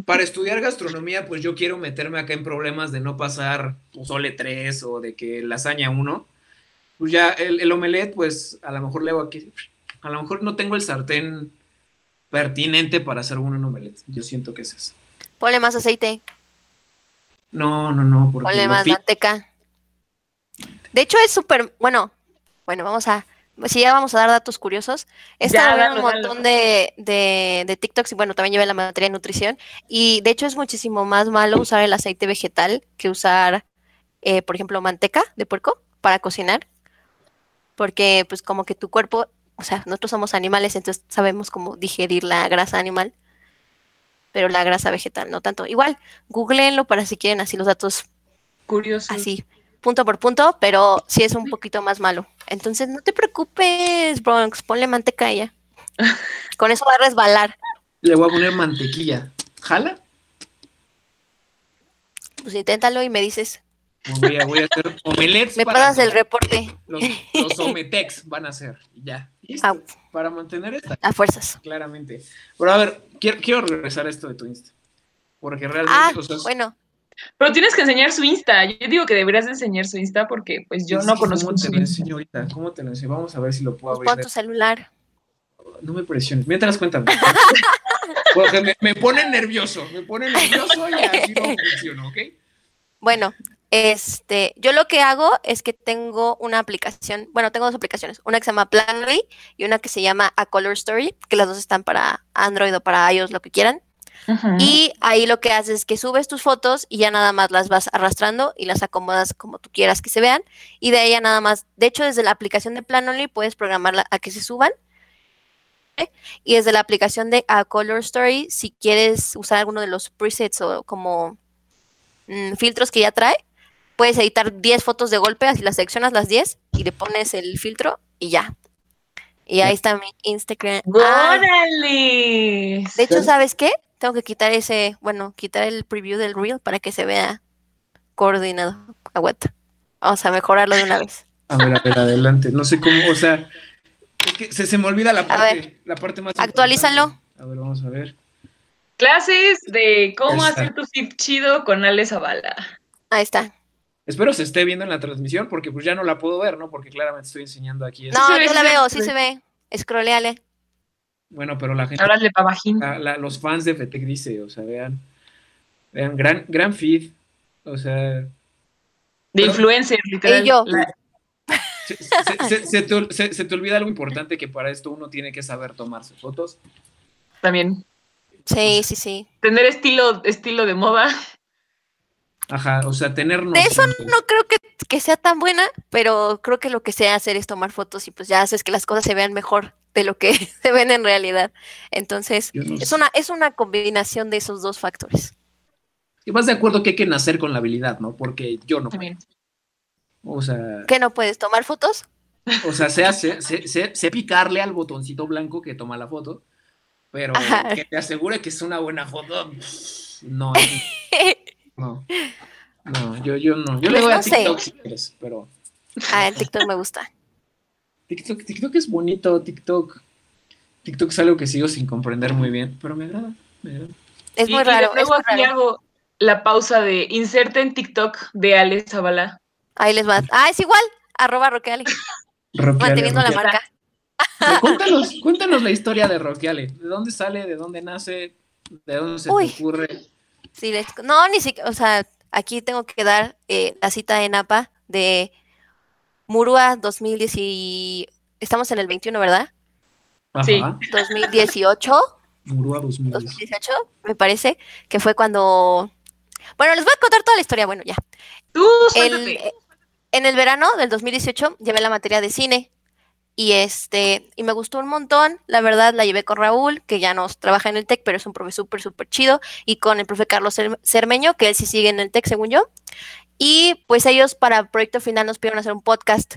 B: para estudiar gastronomía, pues yo quiero meterme acá en problemas de no pasar pozole 3 o de que lasaña 1. Pues ya el, el omelette, pues a lo mejor le hago aquí. A lo mejor no tengo el sartén pertinente para hacer un omelette. Yo siento que es eso.
C: Ponle más aceite,
B: No, no, no, porque
C: ponle más manteca. De hecho, es súper. Bueno, bueno, vamos a. Si ya vamos a dar datos curiosos. He
A: Ya,
C: estado viendo
A: dalo,
C: un montón de, de, de TikToks y bueno, también llevé la materia de nutrición. Y de hecho, es muchísimo más malo usar el aceite vegetal que usar, eh, por ejemplo, manteca de puerco para cocinar. Porque, pues, como que tu cuerpo. O sea, nosotros somos animales, entonces sabemos cómo digerir la grasa animal. Pero la grasa vegetal no tanto. Igual, googleenlo para si quieren así los datos
A: Curioso.
C: así, punto por punto, pero sí es un poquito más malo. Entonces, no te preocupes, Bronx, ponle manteca y ya. Con eso va a resbalar.
B: le voy a poner mantequilla. ¿Jala?
C: Pues inténtalo y me dices.
B: Pues voy a, voy a hacer omelettes.
C: Me pasas el reporte
B: Los, los ometex van a ser. y Ya.
C: Ah.
B: Para mantener esta.
C: a fuerzas.
B: claramente. Pero a ver, quiero, quiero regresar a esto de tu Insta. Porque realmente,
C: Ah,
B: o sea, es-
C: bueno,
A: Pero tienes que enseñar su Insta. Yo digo que deberías de enseñar su Insta porque pues yo no conozco
B: ¿Cómo te lo enseño ahorita? ¿Cómo te lo enseño? Vamos a ver si lo puedo
C: pues pon
B: abrir.
C: tu celular.
B: No me presiones. Mientras cuéntame. Porque me, me pone nervioso. Me pone nervioso y así no funciono, ¿ok?
C: Bueno, este, yo lo que hago es que tengo una aplicación, bueno, tengo dos aplicaciones, una que se llama Planoly y una que se llama A Color Story, que las dos están para Android o para iOS, lo que quieran. Y ahí lo que haces es que subes tus fotos y ya nada más las vas arrastrando y las acomodas como tú quieras que se vean. Y de ahí ya nada más, de hecho desde la aplicación de Planoly puedes programarla a que se suban. ¿eh? Y desde la aplicación de A Color Story, si quieres usar alguno de los presets o como mm, filtros que ya trae, puedes editar 10 fotos de golpe, así las seleccionas las 10 y le pones el filtro y ya. Y ahí está mi Instagram. Ah,
A: ¡Órale!
C: de hecho, ¿sabes qué? Tengo que quitar ese, bueno, quitar el preview del reel para que se vea coordinado. Aguanta. Vamos a mejorarlo de una vez.
B: A ver, a ver, adelante. No sé cómo, o sea, es que se, se me olvida la parte, la parte más.
C: Actualízalo.
B: importante. A ver, vamos a ver.
A: Clases de cómo hacer tu zip chido con Ale Zavala.
C: Ahí está.
B: Espero se esté viendo en la transmisión porque pues ya no la puedo ver, ¿no? Porque claramente estoy enseñando aquí.
C: No,
A: ve,
C: yo
A: sí
C: la veo,
A: sí
C: sí se ve. Scrolleale.
B: Bueno, pero la gente,
A: Háblale pa' bajín.
B: la- la- los fans de Fetec dice, o sea, vean, vean, gran, gran feed, o sea,
A: De
B: Pero-
A: influencer, literal.
C: Y yo.
A: La-
B: se, se- se- se te, se- se te olvida algo importante que para esto uno tiene que saber tomarse fotos.
A: también.
C: Sí, sí, sí.
A: Tener estilo, estilo de moda.
B: Ajá, o sea, tener
C: De eso no creo que, que sea tan buena, pero creo que lo que sé hacer es tomar fotos y pues ya haces que las cosas se vean mejor de lo que se ven en realidad. Entonces,
B: no
C: es
B: sé.
C: una, es una combinación de esos dos factores.
B: Y vas de acuerdo que hay que nacer con la habilidad, ¿no? Porque yo no.
A: También.
B: O sea,
C: ¿Qué no puedes tomar fotos?
B: o sea, sé, sé, sé- sé picarle al botoncito blanco que toma la foto, pero
C: Ajá.
B: que te asegure que es una buena foto, no, no. No, yo, yo no. Yo le doy a
C: no sé.
B: TikTok si quieres, pero
C: Ah, el TikTok me gusta.
B: TikTok, TikTok es bonito, TikTok. TikTok es algo que sigo sin comprender muy bien, pero me agrada. Me agrada.
C: Es
A: Y-
C: muy
A: y
C: raro.
A: Luego aquí hago la pausa de inserten TikTok de Ale Zavala.
C: Ahí les va. Ah, es igual. Arroba Roqueale.
B: Roqueale,
C: Manteniendo la marca.
B: Pero Cuéntanos, cuéntanos la historia de Roqueale. ¿De dónde sale? ¿De dónde nace? ¿De dónde se
C: Uy.
B: te ocurre?
C: Sí, les- no, ni siquiera, o sea, aquí tengo que dar eh, la cita de Napa de Murúa 2010 y estamos en el 21, ¿verdad?
B: Ajá.
A: Sí.
C: 2018,
B: Murúa 2010.
C: 2018, me parece, que fue cuando... Bueno, les voy a contar toda la historia, bueno, ya.
A: Tú,
C: El- eh, en el verano del 2018 llevé la materia de cine y este y me gustó un montón, la verdad la llevé con Raúl, que ya no trabaja en el TEC, pero es un profe súper, súper chido, y con el profe Carlos Cer- Cermeño, que él sí sigue en el TEC, según yo. Y pues ellos para proyecto final nos pidieron hacer un podcast.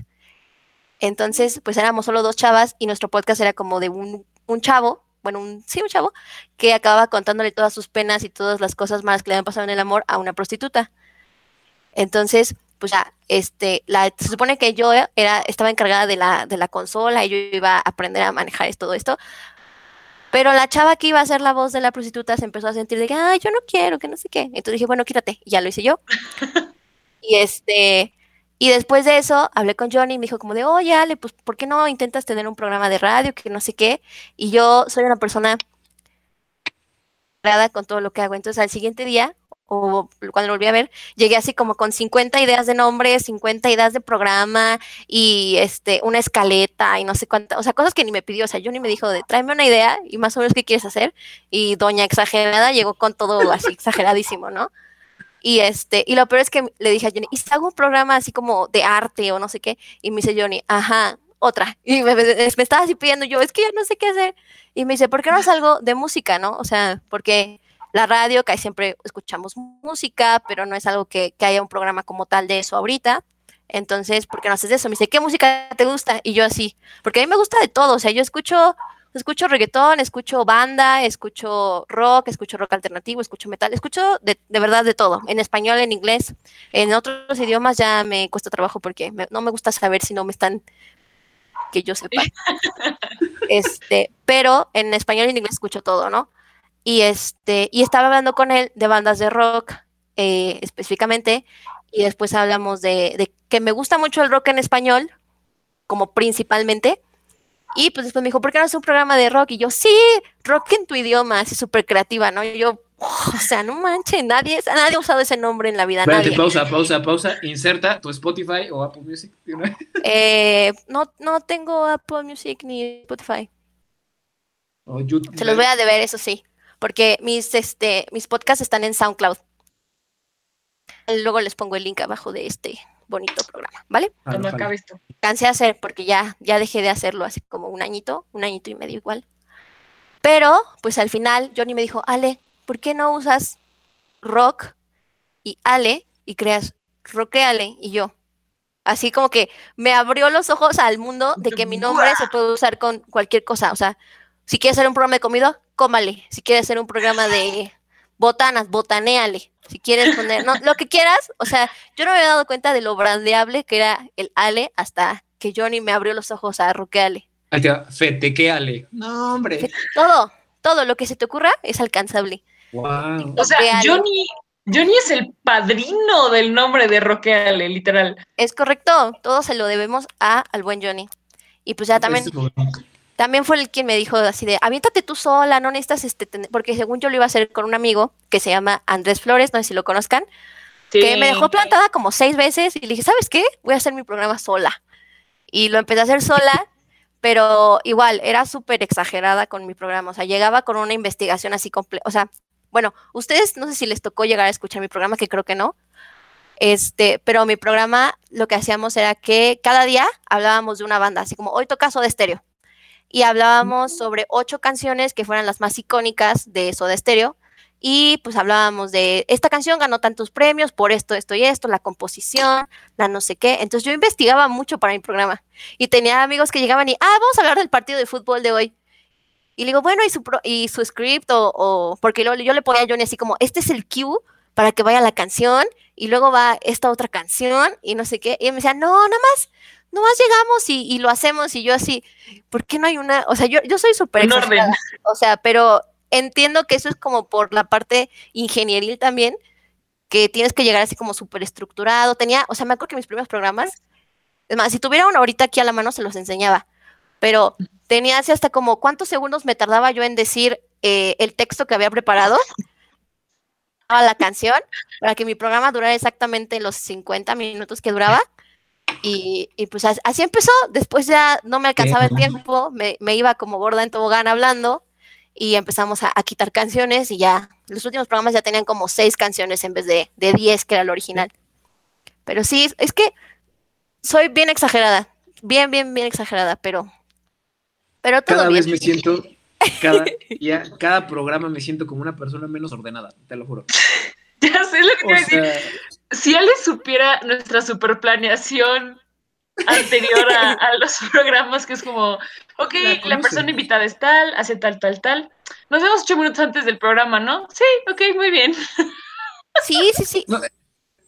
C: Entonces, pues éramos solo dos chavas y nuestro podcast era como de un, un chavo, bueno, un, sí, un chavo, que acababa contándole todas sus penas y todas las cosas malas que le habían pasado en el amor a una prostituta. Entonces, pues ya, este, la, se supone que yo era, estaba encargada de la, de la consola y yo iba a aprender a manejar todo esto. Pero la chava que iba a hacer la voz de la prostituta se empezó a sentir de que, ay, yo no quiero, que no sé qué. Entonces dije, bueno, quítate. Y ya lo hice yo. y este, y después de eso hablé con Johnny y me dijo como de, oye, Ale, pues, ¿por qué no intentas tener un programa de radio, que no sé qué? Y yo soy una persona con todo lo que hago. Entonces al siguiente día, o cuando lo volví a ver, llegué así como con 50 ideas de nombres, 50 ideas de programa y este una escaleta y no sé cuántas, o sea, cosas que ni me pidió, o sea, yo ni me dijo de tráeme una idea y más o menos qué quieres hacer y doña exagerada llegó con todo así exageradísimo, ¿no? Y este, y lo peor es que le dije a Johnny, ¿y si hago un programa así como de arte o no sé qué? Y me dice Johnny, ajá, otra. Y me, me- me estaba así pidiendo yo, es que ya no sé qué hacer. Y me dice, ¿por qué no es algo de música, no? O sea, porque la radio, que ahí siempre escuchamos música, pero no es algo que, que haya un programa como tal de eso ahorita. Entonces, ¿por qué no haces eso? Me dice, ¿qué música te gusta? Y yo así, porque a mí me gusta de todo, o sea, yo escucho, escucho reggaetón, escucho banda, escucho rock, escucho rock alternativo, escucho metal, escucho de, de verdad de todo, en español, en inglés, en otros idiomas ya me cuesta trabajo porque me- no me gusta saber si no me están, que yo sepa. Este, pero en español y en inglés escucho todo, ¿no? Y este, y estaba hablando con él de bandas de rock, eh, específicamente, y después hablamos de, de que me gusta mucho el rock en español, como principalmente, y pues después me dijo, ¿por qué no haces un programa de rock? Y yo, sí, rock en tu idioma, así súper creativa, ¿no? Y yo, "Oh, o sea, no manches, nadie, nadie ha usado ese nombre en la vida,
B: Espérate,
C: nadie.
B: pausa, pausa, pausa. Inserta tu Spotify o Apple Music.
C: Eh, no, no tengo Apple Music ni Spotify.
B: O YouTube.
C: Se los voy a deber, eso sí, porque mis, este, mis podcasts están en SoundCloud. Luego les pongo el link abajo de este bonito programa, ¿vale?
B: Ah,
A: Cuando
B: vale.
A: acabe esto.
C: Cansé de hacer porque ya, ya dejé de hacerlo hace como un añito, un añito y medio igual. Pero, pues al final, Johnny me dijo, Ale, ¿por qué no usas rock y Ale y creas roqueale y yo? Así como que me abrió los ojos al mundo de que mi nombre se puede usar con cualquier cosa. O sea, si quieres hacer un programa de comida, cómale. Si quieres hacer un programa de, botanas, botanéale. Si quieres poner, no, lo que quieras. O sea, yo no me había dado cuenta de lo brandeable que era el Ale hasta que Johnny me abrió los ojos a roqueale.
B: Fetequeale. No, hombre.
C: Todo, todo lo que se te ocurra es alcanzable.
B: Wow.
A: O sea, Johnny, Johnny es el padrino del nombre de Roqueale, literal.
C: Es correcto, todo se lo debemos a al buen Johnny. Y pues ya también, también fue el quien me dijo así de, aviéntate tú sola, no necesitas este, porque según yo lo iba a hacer con un amigo que se llama Andrés Flores, no sé si lo conozcan, que me dejó plantada como seis veces y le dije, ¿sabes qué? Voy a hacer mi programa sola. Y lo empecé a hacer sola, pero igual, era súper exagerada con mi programa, o sea, llegaba con una investigación así completa, o sea, bueno, ustedes no sé si les tocó llegar a escuchar mi programa, que creo que no. Este, pero mi programa lo que hacíamos era que cada día hablábamos de una banda, así como hoy toca Soda Stereo. Y hablábamos sobre ocho canciones que fueran las más icónicas de Soda Stereo. Y pues hablábamos de esta canción ganó tantos premios por esto, esto y esto, la composición, la no sé qué. Entonces yo investigaba mucho para mi programa. Y tenía amigos que llegaban y, ah, vamos a hablar del partido de fútbol de hoy. Y le digo, bueno, ¿y su, pro- y su script? O, porque luego yo le ponía a Johnny así como, este es el cue para que vaya la canción, y luego va esta otra canción, y no sé qué. Y me decía, no, nada más, nada más llegamos y, y lo hacemos. Y yo así, ¿por qué no hay una? O sea, yo, yo soy súper O sea, pero entiendo que eso es como por la parte ingenieril también, que tienes que llegar así como súper estructurado. Tenía, o sea, me acuerdo que mis primeros programas, es más, si tuviera uno ahorita aquí a la mano se los enseñaba, pero tenía así hasta como cuántos segundos me tardaba yo en decir eh, el texto que había preparado a la canción para que mi programa durara exactamente los 50 minutos que duraba. Y, y pues as- así empezó. Después ya no me alcanzaba el tiempo, me, me iba como gorda en tobogán hablando y empezamos a, a quitar canciones y ya los últimos programas ya tenían como seis canciones en vez de, de 10 que era el original. Pero sí, es que soy bien exagerada, bien, bien, bien exagerada, pero, pero todo
B: Cada
C: bien.
B: vez me siento, cada, ya, cada programa me siento como una persona menos ordenada, te lo juro.
A: Ya sé lo que te
B: O
A: iba a decir. Si Ale supiera nuestra superplaneación anterior a, a los programas, que es como, ok,
B: La
A: persona invitada es tal, hace tal, tal, tal. Nos vemos ocho minutos antes del programa, ¿no? Sí, ok, muy bien.
C: Sí, sí, sí.
B: no,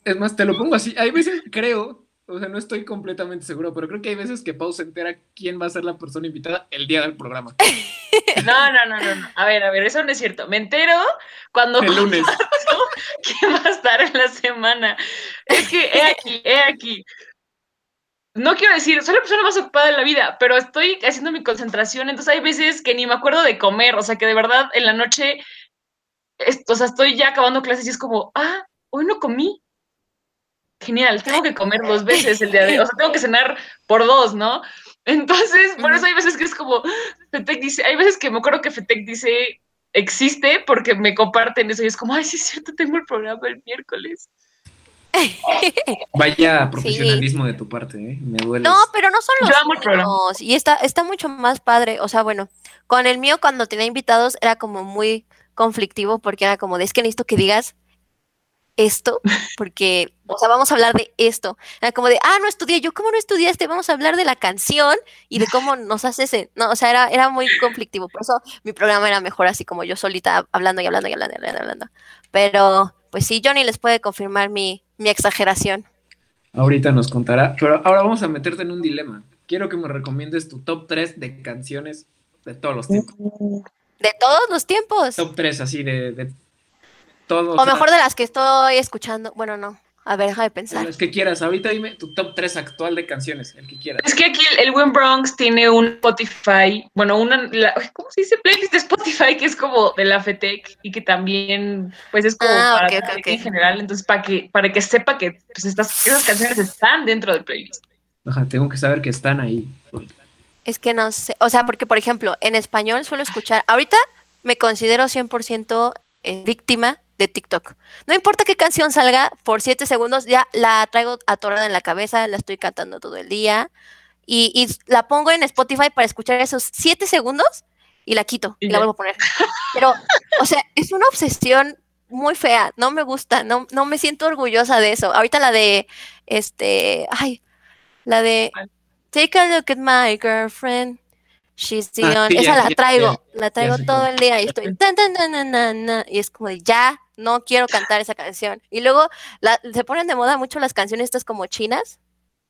B: es más, te lo pongo así. Hay veces, creo, o sea, no estoy completamente seguro, pero creo que hay veces que Pau se entera quién va a ser la persona invitada el día del programa.
A: No, no, no, no, no. A ver, a ver, eso no es cierto. Me entero cuando
B: El lunes.
A: quién va a estar en la semana. Es que he aquí, he aquí. No quiero decir, soy la persona más ocupada de la vida, pero estoy haciendo mi concentración, entonces hay veces que ni me acuerdo de comer, o sea que de verdad en la noche, es- o sea, estoy ya acabando clases y es como, ah, hoy no comí. Genial, tengo que comer dos veces el día de, o sea, tengo que cenar por dos, ¿no? Entonces, por eso hay veces que es como, Fetec dice, hay veces que me acuerdo que Fetec dice, existe porque me comparten eso y es como, ay, sí es cierto, tengo el programa el miércoles.
B: Vaya profesionalismo de tu parte, ¿eh? Me duele.
C: No, pero no son
A: Yo
C: los
A: amo el programa.
C: mismos, Y está, está mucho más padre. O sea, bueno, con el mío cuando tenía invitados era como muy conflictivo porque era como de es que necesito que digas esto, porque, o sea, vamos a hablar de esto. Era como de, ah, no estudié, yo, ¿cómo no estudiaste? Vamos a hablar de la canción y de cómo nos haces, en-". no, o sea, era, era muy conflictivo. Por eso mi programa era mejor así como yo solita hablando y hablando y hablando y hablando. y hablando. Pero, pues sí, Johnny les puede confirmar mi, mi exageración.
B: Ahorita nos contará, pero ahora vamos a meterte en un dilema. Quiero que me recomiendes tu top 3 de canciones de todos los tiempos.
C: De todos los tiempos.
B: Top 3 así de, de
C: O mejor de las que estoy escuchando. Bueno, no. A ver, deja de pensar.
B: Los que quieras. Ahorita dime tu top 3 actual de canciones, el que quieras.
A: Es que aquí el, el buen Bronx tiene un Spotify, bueno, una, la- ¿cómo se dice? Playlist de Spotify que es como de la FETEC y que también, pues es como
C: Ah,
A: para
C: ok,
A: la
C: ok,
A: FETEC
C: ok.
A: en general, entonces para que, para que sepa que pues, estas, esas canciones están dentro del playlist.
B: Ajá, tengo que saber que están ahí.
C: Es que no sé. O sea, porque, por ejemplo, en español suelo escuchar. Ahorita me considero 100% eh, víctima de TikTok. No importa qué canción salga, por 7 segundos ya la traigo atorada en la cabeza, la estoy cantando todo el día. Y, y la pongo en Spotify para escuchar esos 7 segundos y la quito y
A: Y
C: la vuelvo a poner. Pero, o sea, es una obsesión muy fea. No me gusta, no, no me siento orgullosa de eso. Ahorita la de, este, ay, la de. Take a look at my girlfriend. She's the
B: Ah, sí,
C: Esa
B: ya,
C: la traigo,
B: ya.
C: la traigo todo el día y estoy tan, tan, tan, tan, tan, tan, y es como de ya, no quiero cantar esa canción. Y luego la- se ponen de moda mucho las canciones estas como chinas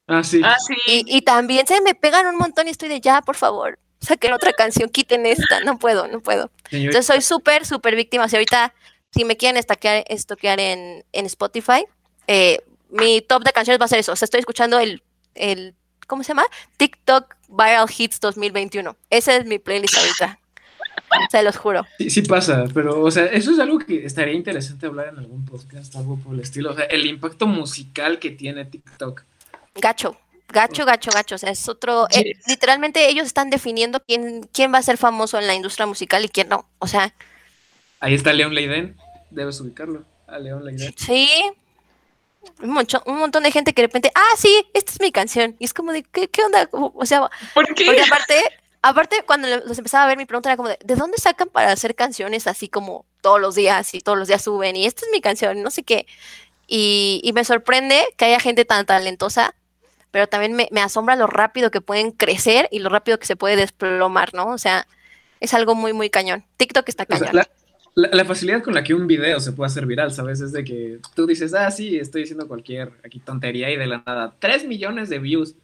B: Ah, sí.
A: Ah, sí.
C: y, y también se me pegan un montón y estoy de ya, por favor, saquen otra canción, quiten esta, no puedo, no puedo.
B: Señor-
C: Entonces soy súper, súper víctima. Si ahorita, si me quieren estaquear, estoquear en, en Spotify, eh, mi top de canciones va a ser eso. O sea, estoy escuchando el, el, ¿cómo se llama? TikTok Viral Hits 2021. Ese es mi playlist ahorita. Se los juro.
B: Sí, sí pasa, pero, o sea, eso es algo que estaría interesante hablar en algún podcast, algo por el estilo. O sea, el impacto musical que tiene TikTok.
C: Gacho, gacho, gacho, gacho. O sea, es otro. eh, literalmente ellos están definiendo quién, quién va a ser famoso en la industria musical y quién no. O sea,
B: Ahí está León Leiden, debes ubicarlo, a León Leiden.
C: sí. Un, moncho- un montón de gente que de repente, ah, sí, esta es mi canción. Y es como de, ¿qué, qué onda? O sea,
A: ¿Por qué?
C: Porque aparte, aparte cuando los empezaba a ver, mi pregunta era como de, ¿de dónde sacan para hacer canciones así como todos los días y todos los días suben y esta es mi canción, no sé qué? Y, y me sorprende que haya gente tan talentosa, pero también me, me asombra lo rápido que pueden crecer y lo rápido que se puede desplomar, ¿no? O sea, es algo muy, muy cañón. TikTok está
B: O sea,
C: cañón.
B: la, la- la facilidad con la que un video se puede hacer viral, ¿sabes? Es de que tú dices, ah, sí, estoy diciendo cualquier aquí tontería y de la nada, 3 millones de views.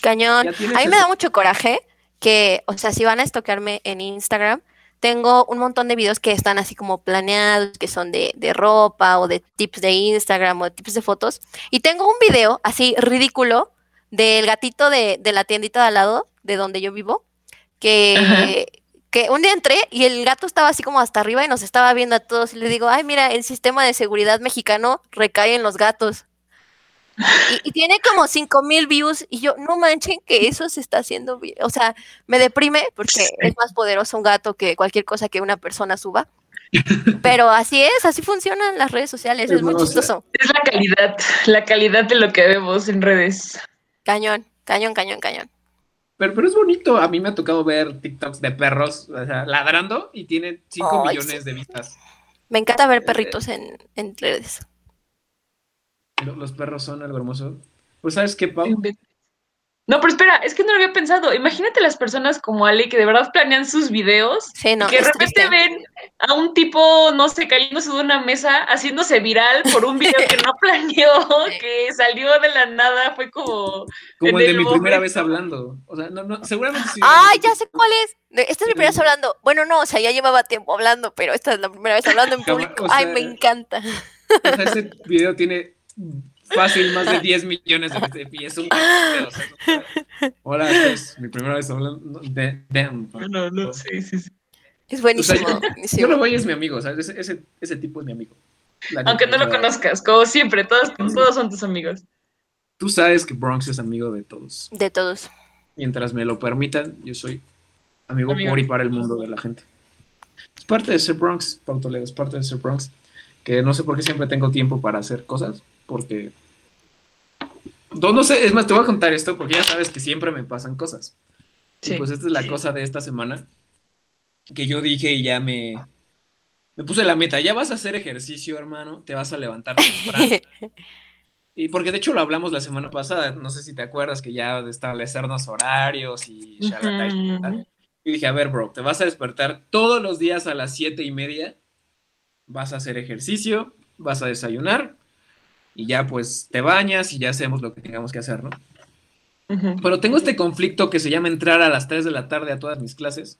C: Cañón. A mí me da mucho coraje que, o sea, si van a estoquearme en Instagram, tengo un montón de videos que están así como planeados, que son de, de ropa o de tips de Instagram o de tips de fotos. Y tengo un video así ridículo del gatito de, de la tiendita de al lado, de donde yo vivo, que, que un día entré y el gato estaba así como hasta arriba y nos estaba viendo a todos y le digo, ay, mira, el sistema de seguridad mexicano recae en los gatos. Y, y tiene como 5 mil views y yo, no manchen que eso se está haciendo bien. O sea, me deprime porque es más poderoso un gato que cualquier cosa que una persona suba. Pero así es, así funcionan las redes sociales, es muy
B: o sea,
C: chistoso.
A: Es la calidad, la calidad de lo que vemos en redes.
C: Cañón, cañón, cañón, cañón.
B: Pero, pero es bonito, a mí me ha tocado ver TikToks de perros o sea, ladrando y tienen 5
C: Ay,
B: millones
C: sí.
B: de vistas.
C: Me encanta ver perritos en, en redes.
B: Lo- Los perros son algo hermoso. Pues, ¿sabes qué, Pau?
A: No, pero espera, es que no lo había pensado. Imagínate las personas como Ale que de verdad planean sus videos
C: Sí, no,
A: y que de repente
C: triste.
A: ven a un tipo, no sé, cayéndose de una mesa, haciéndose viral por un video que no planeó, que salió de la nada, fue como...
B: Como el de mi primera vez hablando. O sea, no, no, seguramente sí.
C: ¡Ay, ya sé cuál es! Esta es mi primera vez hablando. Bueno, no, o sea, ya llevaba tiempo hablando, pero esta es la primera vez hablando en público.
B: o
C: ¡Ay, me encanta!
B: O sea, ese video tiene fácil más de 10 millones de vistas y es un o sea, no- es mi primera vez hablando de, de-
A: No, no, sí, sí, sí.
C: Es
B: O sea,
C: buenísimo,
B: yo,
C: buenísimo.
B: yo lo voy es mi amigo, ¿sabes? Ese, ese, ese tipo es mi amigo. La
A: Aunque no lo conozcas, como siempre, todos, todos son tus amigos.
B: Tú sabes que Bronx es amigo de todos.
C: De todos.
B: Mientras me lo permitan, yo soy amigo,
A: Amigo.
B: por y para el mundo de la gente. Es parte de ser Bronx, Pau Toledo, es parte de ser Bronx. Que no sé por qué siempre tengo tiempo para hacer cosas, porque... No, no sé, es más, te voy a contar esto porque ya sabes que siempre me pasan cosas. Y
A: Sí.
B: pues esta es la cosa de esta semana que yo dije y ya me, me puse la meta. Ya vas a hacer ejercicio, hermano, te vas a levantar temprano. Y porque de hecho lo hablamos la semana pasada, no sé si te acuerdas que ya de establecernos horarios y. Y dije, a ver, bro, te vas a despertar todos los días a las siete y media, vas a hacer ejercicio, vas a desayunar y ya pues te bañas y ya hacemos lo que tengamos que hacer, ¿no? Pero tengo este conflicto que se llama entrar a las 3 de la tarde a todas mis clases.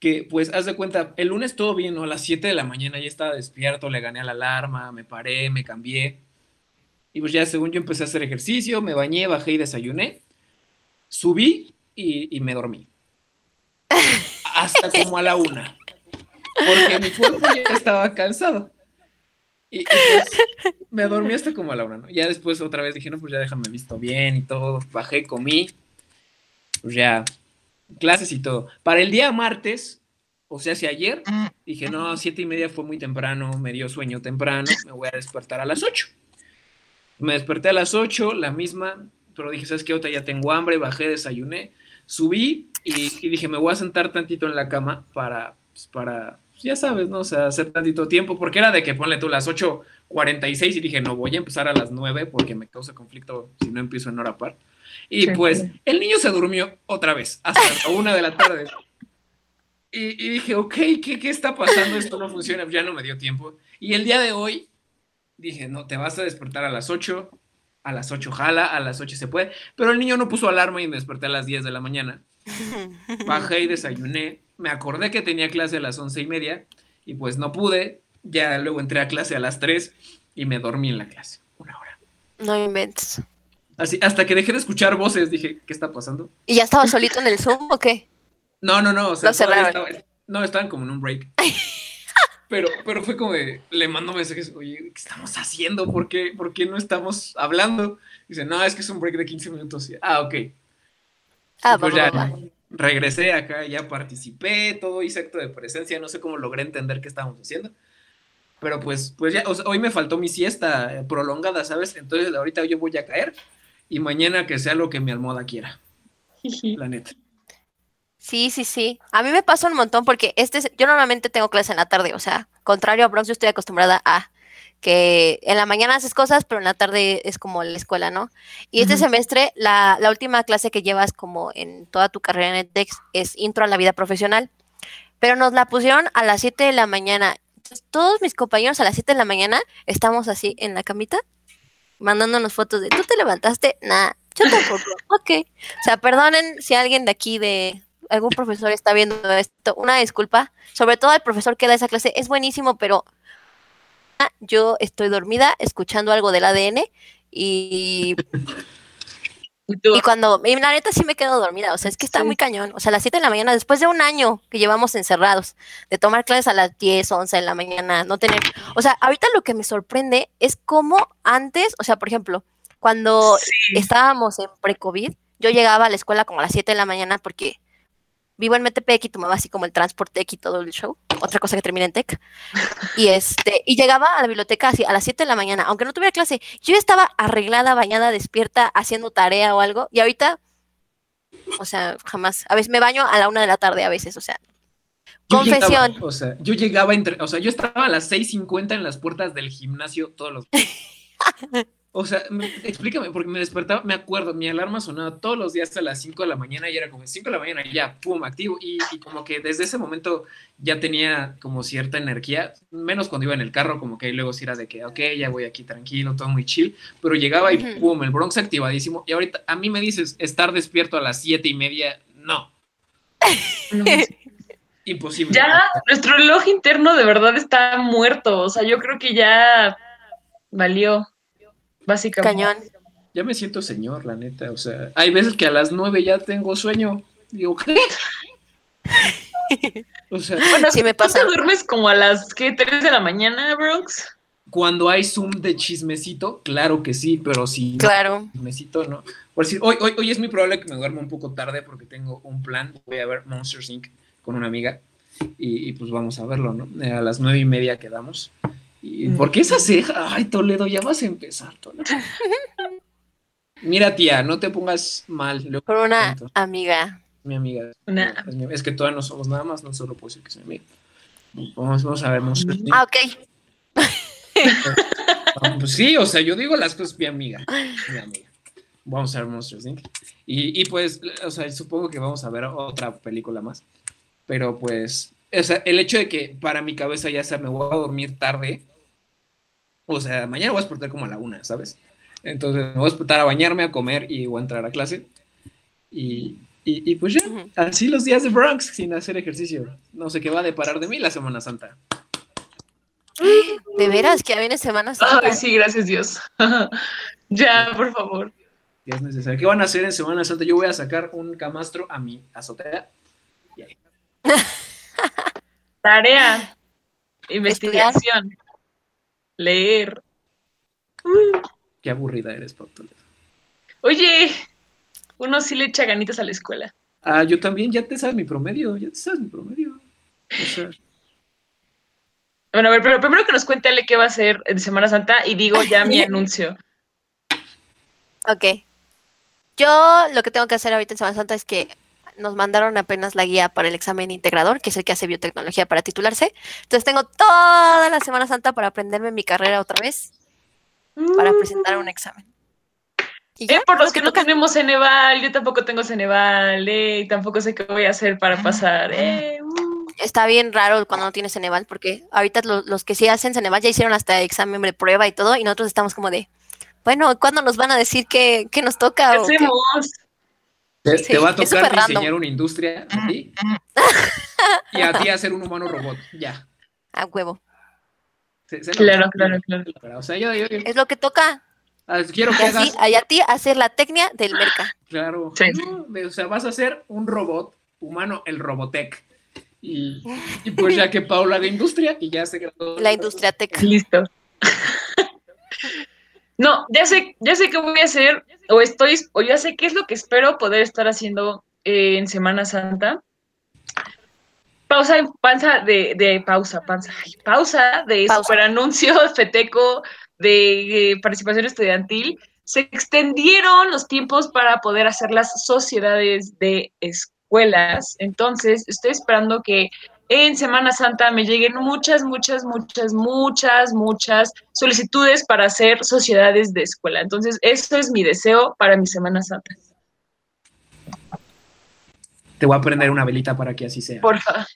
B: Que pues haz de cuenta, el lunes todo bien, ¿no? A las 7 de la mañana ya estaba despierto, le gané a la alarma, me paré, me cambié. Y pues ya según yo empecé a hacer ejercicio, me bañé, bajé y desayuné. Subí y, y me dormí. Hasta como a la una. Porque mi cuerpo ya estaba cansado. Y, y, pues me dormí hasta como a la una, ¿no? Ya después otra vez dije, no, pues ya déjame visto bien y todo. Bajé, comí. Pues ya, clases y todo. Para el día martes, o sea, si ayer, dije, no, siete y media fue muy temprano, me dio sueño temprano, me voy a despertar a las ocho. Me desperté a las ocho, la misma, pero dije, ¿sabes qué? Otra ya tengo hambre, bajé, desayuné, subí y, y dije, me voy a sentar tantito en la cama para, pues, para, ya sabes, ¿no? O sea, hacer tantito tiempo, porque era de que ponle tú las 8.46 y dije, no, voy a empezar a las 9 porque me causa conflicto si no empiezo en hora par. Y
A: Sí.
B: pues el niño se durmió otra vez hasta la una de la tarde. Y, y dije, ok, ¿qué, ¿qué está pasando? Esto no funciona, ya no me dio tiempo. Y el día de hoy dije, no, te vas a despertar a las 8, a las 8 jala, a las 8 se puede. Pero el niño no puso alarma y me desperté a las 10 de la mañana. Bajé y desayuné. Me acordé que tenía clase a las once y media y pues no pude. Ya luego entré a clase a las 3 y me dormí en la clase. Una hora.
C: No inventes.
B: Así, hasta que dejé de escuchar voces, dije, ¿qué está pasando?
C: ¿Y ya estaba solito en el Zoom o qué?
B: No, no, no. O sea, estaba- no, estaban como en un break. Pero, pero fue como de, le mando mensajes, oye, ¿qué estamos haciendo? ¿Por qué, por qué no estamos hablando? Dice, no, es que es un break de 15 minutos. Ah, ok.
C: Ah,
B: pues ya
C: va, va.
B: Regresé acá, ya participé, todo hice acto de presencia, no sé cómo logré entender qué estábamos haciendo. Pero pues, pues ya, o sea, hoy me faltó mi siesta eh, prolongada, ¿sabes? Entonces ahorita yo voy a caer y mañana que sea lo que mi almohada quiera, la neta.
C: Sí, sí, sí. A mí me pasa un montón porque este, es- yo normalmente tengo clase en la tarde, o sea, contrario a Bronx, yo estoy acostumbrada a que en la mañana haces cosas, pero en la tarde es como la escuela, ¿no? Y este
A: Ujú.
C: semestre, la, la última clase que llevas como en toda tu carrera en EdTech es Intro a la Vida Profesional, pero nos la pusieron a las 7 de la mañana. Entonces, todos mis compañeros a las 7 de la mañana estamos así en la camita, mandándonos fotos de, ¿tú te levantaste? Nah, yo tampoco. ok. O sea, perdonen si alguien de aquí, de algún profesor está viendo esto, una disculpa, sobre todo al profesor que da esa clase, es buenísimo, pero yo estoy dormida escuchando algo del ADN y,
A: Y
C: cuando, y la neta sí me quedo dormida, o sea, es que está
A: Sí.
C: muy cañón, o sea, a las 7 de la mañana, después de un año que llevamos encerrados, de tomar clases a las 10, 11 de la mañana, no tener, o sea, ahorita lo que me sorprende es cómo antes, o sea, por ejemplo, cuando
A: sí.
C: estábamos en pre-COVID, yo llegaba a la escuela como a las 7 de la mañana porque vivo en Metepec y tomaba así como el transporte y todo el show, otra cosa que termina en tech. Y este, y llegaba a la biblioteca así a las 7 de la mañana, aunque no tuviera clase, yo ya estaba arreglada, bañada, despierta, haciendo tarea o algo, y ahorita, o sea, jamás, a veces me baño a la una de la tarde a veces, o sea,
B: Yo
C: Confesión.
B: llegaba, o sea, yo llegaba entre, o sea, yo estaba a las 6:50 en las puertas del gimnasio todos los días. O sea, me- explícame, porque me despertaba, me acuerdo, mi alarma sonaba todos los días a las 5 de la mañana y era como 5 de la mañana y ya, pum, activo. Y, y como que desde ese momento ya tenía como cierta energía, menos cuando iba en el carro, como que ahí luego sí era de que, ok, ya voy aquí tranquilo, todo muy chill, pero llegaba y pum, el Bronx activadísimo. Y ahorita a mí me dices estar despierto a las 7 y media, no,
A: No,
B: imposible.
A: Ya, nuestro reloj interno de verdad está muerto. O sea, yo creo que ya valió, básicamente.
C: cañón.
B: Ya me siento señor, la neta. O sea, hay veces que a las nueve ya tengo sueño. Digo, ¿qué? O sea,
A: Bueno,
C: Sí me
A: ¿tú te duermes como a las, ¿qué? 3 de la mañana, Brooks?
B: cuando hay Zoom de chismecito, claro que sí, pero si no,
C: Claro.
B: chismecito no. Por decir, hoy, hoy, hoy es muy probable que me duerma un poco tarde porque tengo un plan. Voy a ver Monsters Inc. con una amiga y, y, pues vamos a verlo, ¿no? Eh, A las nueve y media quedamos. ¿Y por qué esa ceja? Ay, Toledo, ya vas a empezar, Toledo. Mira, tía, no te pongas mal.
C: Con una
B: cuento.
C: amiga.
B: mi amiga.
A: Una-
B: Es, que todavía no somos nada más, no solo puedo decir que es mi amiga. Vamos, vamos a ver, Monsters Inc.
C: Ah, ok.
B: Pues sí, o sea, yo digo las cosas, mi amiga. Mi amiga. Vamos a ver Monsters Inc. Y, y pues, o sea, supongo que vamos a ver otra película más. Pero pues, o sea, el hecho de que para mi cabeza ya sea, me voy a dormir tarde. O sea, mañana voy a despertar como a la una, ¿sabes? Entonces me voy a despertar a bañarme, a comer y voy a entrar a clase. Y, y, y pues ya, así los días de Bronx sin hacer ejercicio. No sé qué va a deparar de mí la Semana Santa.
C: De veras, que ya viene Semana Santa.
A: Ay, sí, gracias Dios. ya, por favor.
B: Es necesario. ¿Qué van a hacer en Semana Santa? Yo voy a sacar un camastro a mi azotea.
A: Tarea, investigación, leer.
B: Qué aburrida eres, Pau Toledo.
A: Oye, uno sí le echa ganitas a la escuela.
B: Ah, yo también, ya te sabes mi promedio, ya te sabes mi promedio. O sea,
A: Bueno, a ver, pero primero que nos cuente Ale qué va a hacer en Semana Santa y digo ya mi anuncio.
C: Ok. Yo lo que tengo que hacer ahorita en Semana Santa es que nos mandaron apenas la guía para el examen integrador, que es el que hace biotecnología para titularse. Entonces tengo toda la Semana Santa para aprenderme mi carrera otra vez, para presentar un examen. Y ya,
A: Eh, por los que no tenemos Ceneval, yo tampoco tengo Ceneval, eh, y tampoco sé qué voy a hacer para pasar. Eh.
C: Está bien raro cuando no tienes Ceneval, porque ahorita lo- los, que sí hacen Ceneval ya hicieron hasta examen de prueba y todo, y nosotros estamos como de, bueno, ¿cuándo nos van a decir qué, qué nos toca?
A: ¿Qué
C: o qué?
B: Te,
C: Sí,
B: te va a tocar
C: random.
B: diseñar una industria a ti y a ti hacer un humano robot. Ya.
C: A huevo.
B: Se- se lo-
A: Claro, claro, claro.
B: O sea, yo, yo- yo-
C: Es lo que toca.
B: ah, quiero
C: Y
B: que
C: así,
B: hagas,
C: a ti hacer la técnica del merca.
B: claro,
A: Sí.
B: no, de- o sea, vas a ser un robot humano, el Robotech. Y, y pues ya que Paula haga industria y ya se graduó.
C: La industria tech.
A: Listo. No, ya sé, ya sé qué voy a hacer, o estoy, o ya sé qué es lo que espero poder estar haciendo eh, en Semana Santa. Pausa, panza de, de pausa, panza, ay, pausa de
C: Pausa.
A: super anuncio feteco de eh, participación estudiantil. Se extendieron los tiempos para poder hacer las sociedades de escuelas. Entonces, estoy esperando que en Semana Santa me lleguen muchas, muchas, muchas, muchas, muchas solicitudes para hacer sociedades de escuela. Entonces, eso es mi deseo para mi Semana Santa.
B: Te voy a prender una velita para que así sea.
A: Porfa.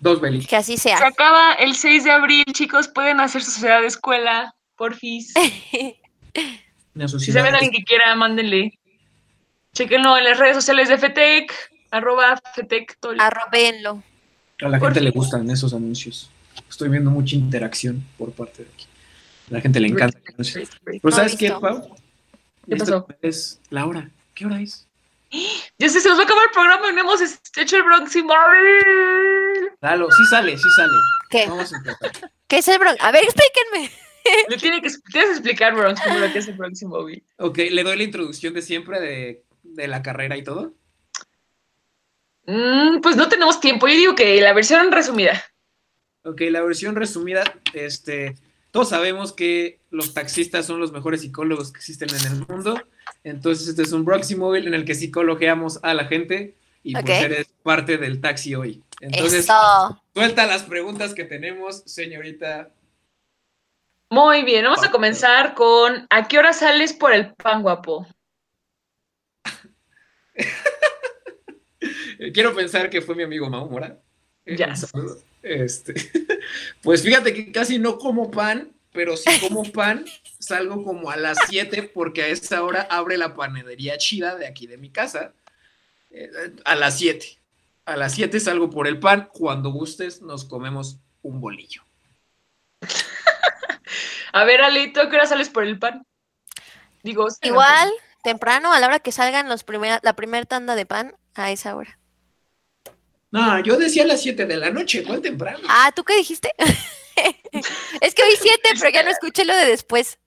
B: Dos velitas.
C: Que así
A: Se
C: sea.
A: acaba el 6 de abril, chicos. Pueden hacer su sociedad de escuela, porfis. Si saben a alguien que quiera, mándenle. Chequenlo en las redes sociales de FETEC, arroba FETEC. Tol.
C: Arrobenlo.
B: A la gente le gustan esos anuncios. Estoy viendo mucha interacción por parte de aquí. A la gente le encanta. Pero
C: he
B: ¿sabes qué. Pau?
A: ¿Qué pasó?
B: Es la hora. ¿Qué hora es?
A: Ya sé, se nos va a acabar el programa y no hemos hecho el próximo abril.
B: Dalo, sí sale, sí sale.
C: ¿Qué?
B: Vamos a empezar.
C: ¿Qué es el Bronx? A ver, explíquenme.
A: Le tiene que, tienes que explicar, Bronx, primero qué es el próximo abril.
B: Ok, le doy la introducción de siempre de, de la carrera y todo.
A: Mm, pues no tenemos tiempo. Yo digo que la versión resumida.
B: Ok, la versión resumida, este, todos sabemos que los taxistas son los mejores psicólogos que existen en el mundo. Entonces, este es un Broxy Móvil en el que psicologeamos a la gente y
C: Ok.
B: pues eres parte del taxi hoy. Entonces,
C: Eso.
B: suelta las preguntas que tenemos, señorita.
A: Muy bien, vamos a comenzar con ¿a qué hora sales por el pan guapo?
B: Quiero pensar que fue mi amigo Mau Mora. Eh,
A: Ya.
B: Este, pues fíjate que casi no como pan, pero si como pan, salgo como a las 7 porque a esa hora abre la panadería chida de aquí de mi casa. Eh, a las 7. A las 7 salgo por el pan. Cuando gustes, nos comemos un bolillo.
A: A ver, Ale, ¿tú a qué hora sales por el pan? Digo,
C: Igual, temprano, a la hora que salgan los primera, la primera tanda de pan, a esa hora.
B: No, yo decía a las 7 de la noche, ¿cuál temprano?
C: Ah, ¿tú qué dijiste? es que hoy siete, pero ya no escuché lo de después.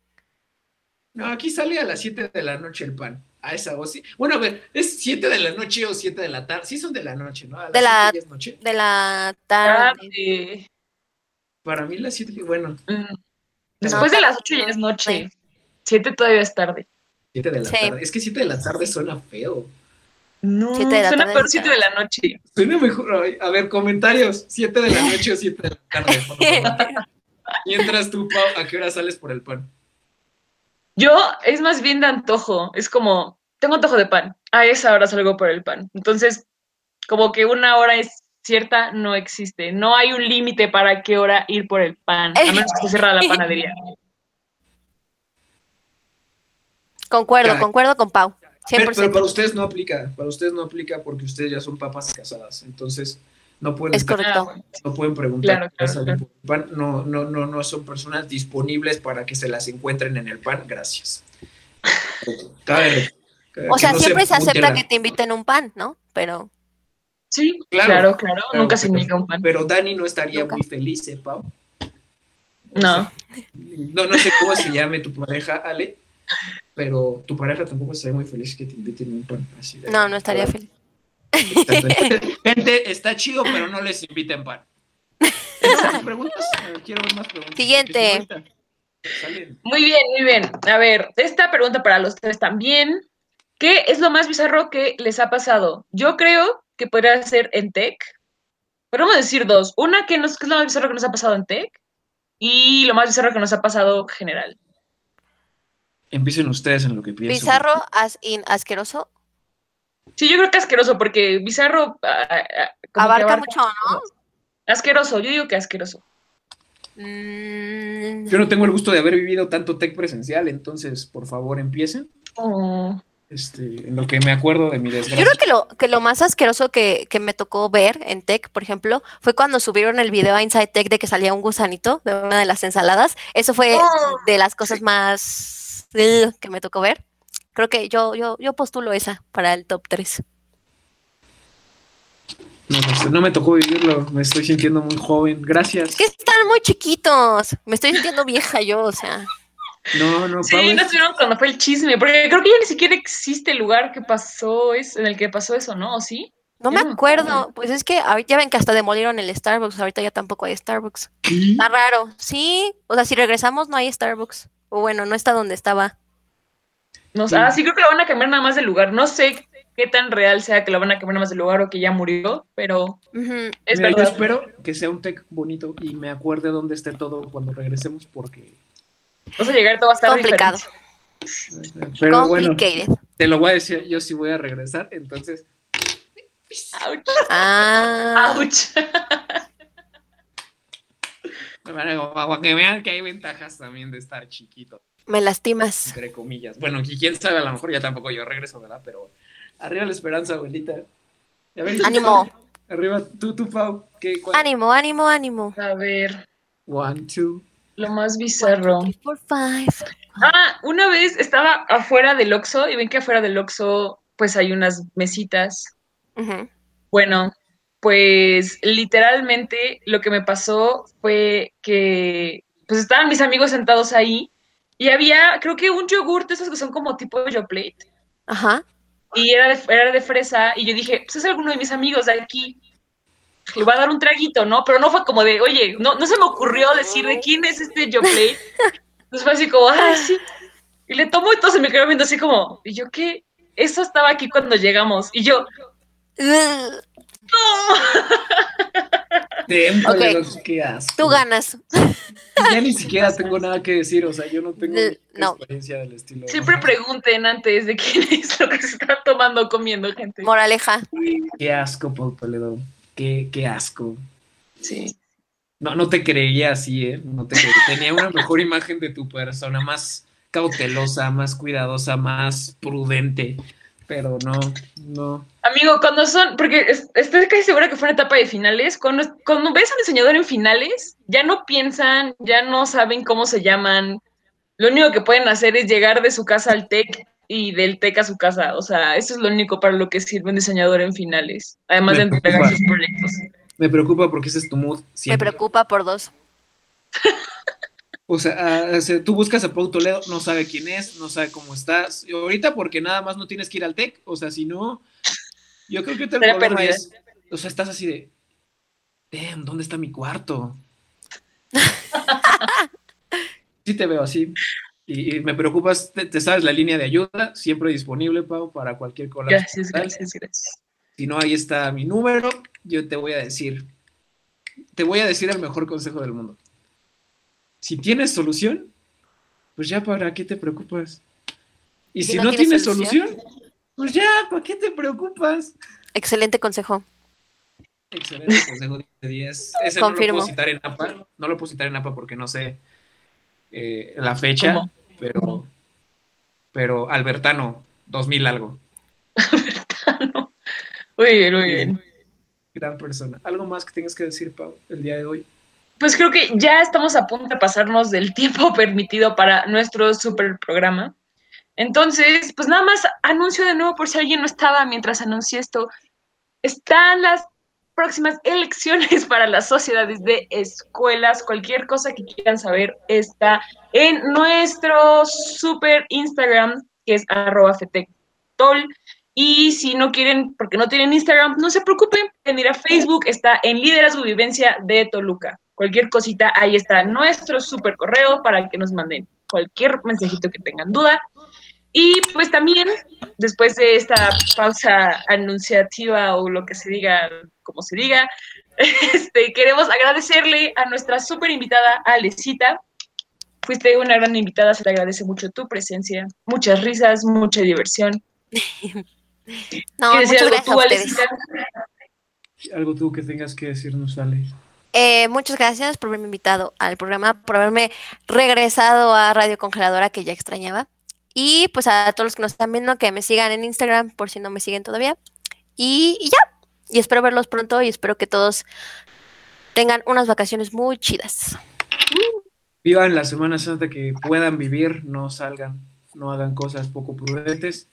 B: No, aquí sale a las 7 de la noche el pan. A esa o sí. Bueno, a ver, ¿es 7 de la noche o 7 de la tarde? Sí son de la noche, ¿no? A las
C: De la-
B: es noche.
C: De la tarde.
A: tarde.
B: Para mí las 7, bueno,
A: Mm. Después de las 8 ya es noche. 7 todavía es tarde.
B: 7 de la
C: Sí.
B: tarde. Es que 7 de la tarde suena feo.
A: No,
C: Siete de la
A: suena peor
C: es
A: 7 de la noche.
B: Suena mejor. A ver, comentarios. 7 de la noche o 7 de la tarde. por favor. Mientras tú, Pau, ¿a qué hora sales por el pan?
A: Yo es más bien de antojo. Es como, tengo antojo de pan. A esa hora salgo por el pan. Entonces, como que una hora es cierta, no existe. No hay un límite para qué hora ir por el pan. A menos que se cierra la panadería.
C: Concuerdo, concuerdo con Pau.
B: Pero,
C: 100%.
B: pero para ustedes no aplica. Para ustedes no aplica porque ustedes ya son papas casadas. Entonces, no pueden,
C: Es correcto.
A: Ah,
B: no pueden preguntar.
A: Claro,
B: qué
A: claro,
B: sale por el pan. No, no, no, no son personas disponibles para que se las encuentren en el pan. Gracias. Cabe-
C: O sea,
B: no
C: siempre se acepta que te inviten un pan, ¿no? Pero
A: Sí,
B: Claro.
A: claro, claro.
B: Claro,
A: Nunca se
B: pero-
A: niega un pan.
B: Pero Dani no estaría
C: Nunca.
B: muy feliz, ¿eh, Pau?
A: No.
B: No, no sé cómo se llame tu pareja, Ale, pero tu pareja tampoco estaría muy feliz que te inviten un pan. Así de-
C: no, no estaría feliz.
B: Gente, está chido, pero no les inviten pan. ¿Esas son preguntas? Quiero ver más preguntas.
C: Siguiente.
A: Muy bien, muy bien. A ver, esta pregunta para los tres también. ¿Qué es lo más bizarro que les ha pasado? Yo creo que podría ser en Tech. Podemos decir dos. Una, que nos, ¿qué es lo más bizarro que nos ha pasado en Tech? Y lo más bizarro que nos ha pasado en general.
B: Empiecen ustedes en lo que pienso.
C: Bizarro, as in asqueroso.
A: Sí, yo creo que asqueroso, porque bizarro. ah, ah, que
C: Abarca mucho, ¿no?
A: Asqueroso, yo digo que asqueroso.
C: Mm,
B: Yo no tengo el gusto de haber vivido tanto tech presencial, entonces, por favor, empiecen.
A: Oh.
B: Este, en lo que me acuerdo de mi
C: Yo
B: desgracia.
C: creo que lo, que lo más asqueroso que, que me tocó ver en Tech, por ejemplo, fue cuando subieron el video a Inside Tech de que salía un gusanito de una de las ensaladas. Eso fue
A: Oh.
C: de las cosas más ugh, que me tocó ver. Creo que yo, yo, yo postulo esa para el top 3.
B: No, no sé, no me tocó vivirlo, me estoy sintiendo muy joven. Gracias.
C: Que están muy chiquitos. Me estoy sintiendo vieja yo, o sea.
B: No, no,
A: Sí,
B: Pau,
A: no estuvieron cuando fue el chisme, porque creo que ya ni siquiera existe el lugar que pasó, es, en el que pasó eso, ¿no? ¿O sí?
C: No me acuerdo. Pues es que ahorita ya ven que hasta demolieron el Starbucks. Ahorita ya tampoco hay Starbucks.
B: ¿qué?
C: Está raro. Sí. O sea, si regresamos no hay Starbucks. O bueno, no está donde estaba.
A: No sé.
B: Sí.
A: Ah, sí, creo que lo van a cambiar nada más de lugar. No sé qué tan real sea que lo van a cambiar nada más de lugar o que ya murió, pero
C: Ujú.
A: es
B: Mira, yo
A: verdad.
B: espero que sea un tech bonito y me acuerde dónde esté todo cuando regresemos, porque.
A: Vas a llegar todo va a estar
C: Complicado.
A: diferente.
B: Pero bueno,
C: Complicated.
B: te lo voy a decir, yo sí voy a regresar, entonces.
A: Ouch.
C: Ah.
A: Ouch.
B: Para que vean que hay ventajas también de estar chiquito,
C: Me lastimas.
B: entre comillas. Bueno, y quién sabe, a lo mejor ya tampoco yo regreso, ¿verdad? Pero arriba la esperanza, abuelita. A ver,
C: Ánimo.
B: Arriba, tú, tú, Pau. ¿qué?
C: Ánimo, ánimo, ánimo.
A: A ver,
B: One, two.
A: Lo más bizarro.
C: Three, four, five.
A: Ah, una vez estaba afuera del Oxxo y ven que afuera del Oxxo pues hay unas mesitas.
C: Ujú.
A: Bueno, pues literalmente lo que me pasó fue que pues estaban mis amigos sentados ahí y había creo que un yogur de esos que son como tipo Yoplait
C: Ajá.
A: y era de, era de fresa y yo dije, pues es alguno de mis amigos de aquí. Le voy a dar un traguito, ¿no? Pero no fue como de, oye, no, no se me ocurrió decir de quién es este Yoplait. Entonces fue así como, ay, sí. Y le tomo y todo se me quedó viendo así como, ¿y yo qué? Eso estaba aquí cuando llegamos. Y yo, no.
B: Témpale,
C: Ok.
B: los- qué asco.
C: Tú ganas.
B: Ya ni siquiera tengo nada que decir, o sea, yo no tengo
C: no.
B: experiencia del estilo.
A: Siempre pregunten antes de quién es lo que se está tomando o comiendo, gente.
C: Moraleja.
B: Qué asco, Pau Toledo. Qué, qué asco.
A: Sí.
B: No, no te creía así, ¿eh? No te creía. Tenía una mejor imagen de tu persona, más cautelosa, más cuidadosa, más prudente. Pero no, no.
A: Amigo, cuando son, porque es- estoy casi segura que fue una etapa de finales, cuando, cuando ves a un diseñador en finales, ya no piensan, ya no saben cómo se llaman, lo único que pueden hacer es llegar de su casa al TEC y del TEC a su casa, o sea, eso es lo único para lo que sirve un diseñador en finales, además de entregar
B: preocupa.
A: sus proyectos.
B: Me preocupa porque ese es tu mood
C: Me preocupa por dos.
B: O sea, ah, tú buscas a Pau Toledo, no sabe quién es, no sabe cómo estás. Y ahorita porque nada más no tienes que ir al TEC, o sea, si no, yo creo que te problema es, o sea, estás así de, damn, ¿dónde está mi cuarto? sí te veo así. Y, y me preocupas, te, te sabes la línea de ayuda, siempre disponible, Pau, para cualquier colapso.
A: Gracias, gracias, gracias.
B: Si no, ahí está mi número, yo te voy a decir, te voy a decir el mejor consejo del mundo. Si tienes solución, pues ya para qué te preocupas. Y
C: Si
B: si
C: no
B: no,
C: tienes
B: solución, pues ya, ¿para qué te preocupas?
C: Excelente consejo.
B: Excelente consejo de 10. Ese no lo
C: Confirmo.
B: puedo citar en APA, no lo puedo citar en APA porque no sé eh, la fecha,
A: ¿Cómo?
B: Pero, pero Albertano, 2000 algo.
A: Muy bien, muy bien.
B: Gran persona. ¿Algo más que tengas que decir, Pau, el día de hoy?
A: Pues creo que ya estamos a punto de pasarnos del tiempo permitido para nuestro super programa. Entonces, pues nada más anuncio de nuevo por si alguien no estaba mientras anuncié esto. Están las próximas elecciones para las sociedades de escuelas. Cualquier cosa que quieran saber está en nuestro super Instagram, que es arroba fetectol. Y si no quieren, porque no tienen Instagram, no se preocupen, pueden ir a Facebook, está en Liderazgo Vivencia de Toluca. Cualquier cosita, ahí está nuestro super correo para que nos manden cualquier mensajito que tengan duda. Y pues también, después de esta pausa anunciativa o lo que se diga, como se diga, este, queremos agradecerle a nuestra super invitada, Alecita, fuiste una gran invitada, se te agradece mucho tu presencia, muchas risas, mucha diversión.
C: no, muchas gracias a ustedes.
B: Algo tú que tengas que decirnos, Ale.
C: Eh, muchas gracias por haberme invitado al programa, por haberme regresado a Radio Congeladora que ya extrañaba. Y pues a todos los que nos están viendo, que me sigan en Instagram por si no me siguen todavía. Y, y ya, y espero verlos pronto y espero que todos tengan unas vacaciones muy chidas.
B: Vivan la Semana Santa que puedan vivir, no salgan, no hagan cosas poco prudentes.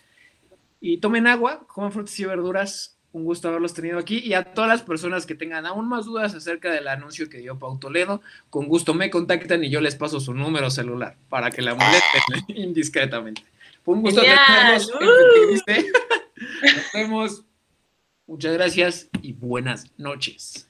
B: Y tomen agua, coman frutas y verduras. Un gusto haberlos tenido aquí. Y a todas las personas que tengan aún más dudas acerca del anuncio que dio Pau Toledo, con gusto me contactan y yo les paso su número celular para que la molesten indiscretamente. Fue un gusto tenerlos. Nos vemos. Muchas gracias y buenas noches.